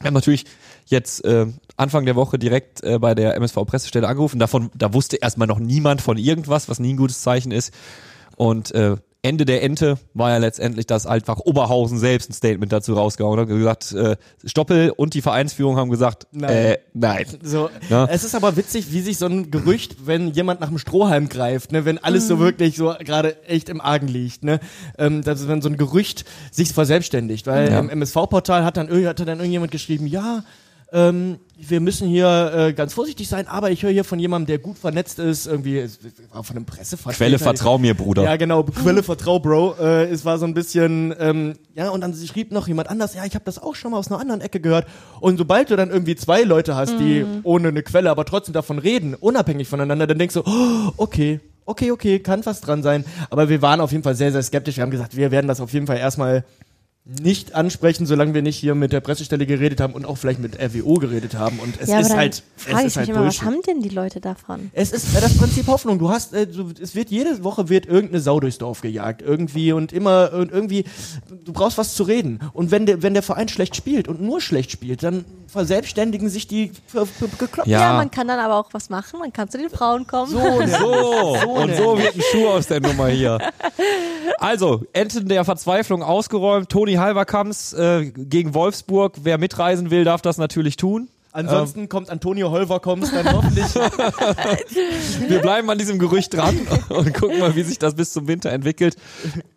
Wir haben natürlich jetzt äh, Anfang der Woche direkt äh, bei der MSV-Pressestelle angerufen. Davon, da wusste erstmal noch niemand von irgendwas, was nie ein gutes Zeichen ist. Und äh, Ende der Ente war ja letztendlich, dass einfach Oberhausen selbst ein Statement dazu rausgehauen hat und gesagt, äh, Stoppel und die Vereinsführung haben gesagt, nein. Äh, nein. So, ja? Es ist aber witzig, wie sich so ein Gerücht, wenn jemand nach dem Strohhalm greift, ne, wenn alles mhm. so wirklich so gerade echt im Argen liegt, ne, ähm, dass wenn so ein Gerücht sich verselbstständigt, weil ja. im MSV-Portal hat dann, hat dann irgendjemand geschrieben, ja, ähm, wir müssen hier äh, ganz vorsichtig sein, aber ich höre hier von jemandem, der gut vernetzt ist, irgendwie war von einem Pressevertreter. Quelle vertrau mir, Bruder. Ja, genau, Quelle vertrau, Bro. Äh, es war so ein bisschen, ähm, ja, und dann schrieb noch jemand anders, ja, ich habe das auch schon mal aus einer anderen Ecke gehört. Und sobald du dann irgendwie zwei Leute hast, die mhm. ohne eine Quelle, aber trotzdem davon reden, unabhängig voneinander, dann denkst du, oh, okay, okay, okay, kann was dran sein. Aber wir waren auf jeden Fall sehr, sehr skeptisch. Wir haben gesagt, wir werden das auf jeden Fall erstmal nicht ansprechen, solange wir nicht hier mit der Pressestelle geredet haben und auch vielleicht mit RWO geredet haben. Und es ja, ist halt, es ist halt immer, Was haben denn die Leute davon? Es ist äh, das Prinzip Hoffnung. Du hast, äh, du, es wird jede Woche wird irgendeine Sau durchs Dorf gejagt irgendwie und immer und irgendwie. Du brauchst was zu reden. Und wenn der wenn der Verein schlecht spielt und nur schlecht spielt, dann verselbstständigen sich die gekloppt. Ja. ja. man kann dann aber auch was machen. Man kann zu den Frauen kommen. So, so, so und so wird ein Schuh aus der Nummer hier. Also Enten der Verzweiflung ausgeräumt. Toni Halverkamps äh, gegen Wolfsburg. Wer mitreisen will, darf das natürlich tun. Ansonsten ähm. kommt Antonio Holverkoms dann hoffentlich. Wir bleiben an diesem Gerücht dran und gucken mal, wie sich das bis zum Winter entwickelt.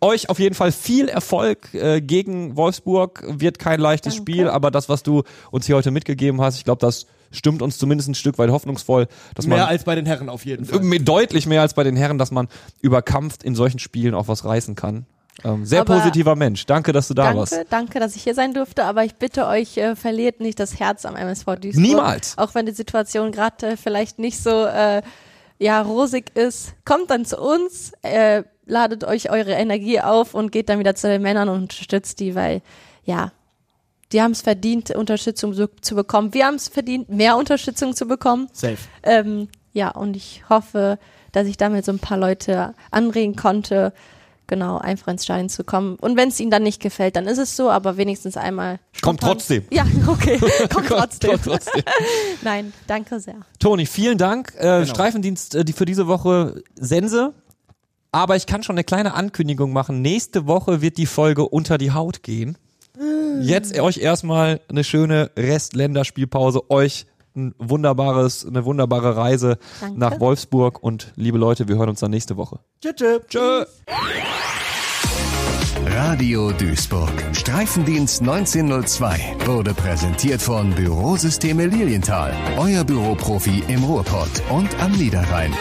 Euch auf jeden Fall viel Erfolg äh, gegen Wolfsburg. Wird kein leichtes Danke. Spiel, aber das, was du uns hier heute mitgegeben hast, ich glaube, das stimmt uns zumindest ein Stück weit hoffnungsvoll. Dass mehr man, als bei den Herren auf jeden Fall. Deutlich mehr als bei den Herren, dass man über Kampf in solchen Spielen auch was reißen kann. Ähm, sehr aber positiver Mensch. Danke, dass du da danke, warst. Danke, dass ich hier sein durfte. Aber ich bitte euch, äh, verliert nicht das Herz am MSV Duisburg. Niemals. Auch wenn die Situation gerade äh, vielleicht nicht so äh, ja rosig ist. Kommt dann zu uns, äh, ladet euch eure Energie auf und geht dann wieder zu den Männern und unterstützt die, weil ja, die haben es verdient, Unterstützung zu, zu bekommen. Wir haben es verdient, mehr Unterstützung zu bekommen. Safe. Ähm, ja, und ich hoffe, dass ich damit so ein paar Leute anregen konnte, genau, einfach ins Stadion zu kommen. Und wenn es ihnen dann nicht gefällt, dann ist es so, aber wenigstens einmal. Kommt trotzdem. Ja, okay. Kommt trotzdem. Kommt trotzdem. Nein, danke sehr. Toni, vielen Dank. Äh, genau. Streifendienst äh, die für diese Woche Sense. Aber ich kann schon eine kleine Ankündigung machen. Nächste Woche wird die Folge unter die Haut gehen. Jetzt euch erstmal eine schöne Rest-Länderspielpause. Euch ein wunderbares, eine wunderbare Reise Danke. nach Wolfsburg und liebe Leute, wir hören uns dann nächste Woche. Tschö, tschö. tschö. Radio Duisburg. Streifendienst 1902 wurde präsentiert von Bürosysteme Lilienthal. Euer Büroprofi im Ruhrpott und am Niederrhein.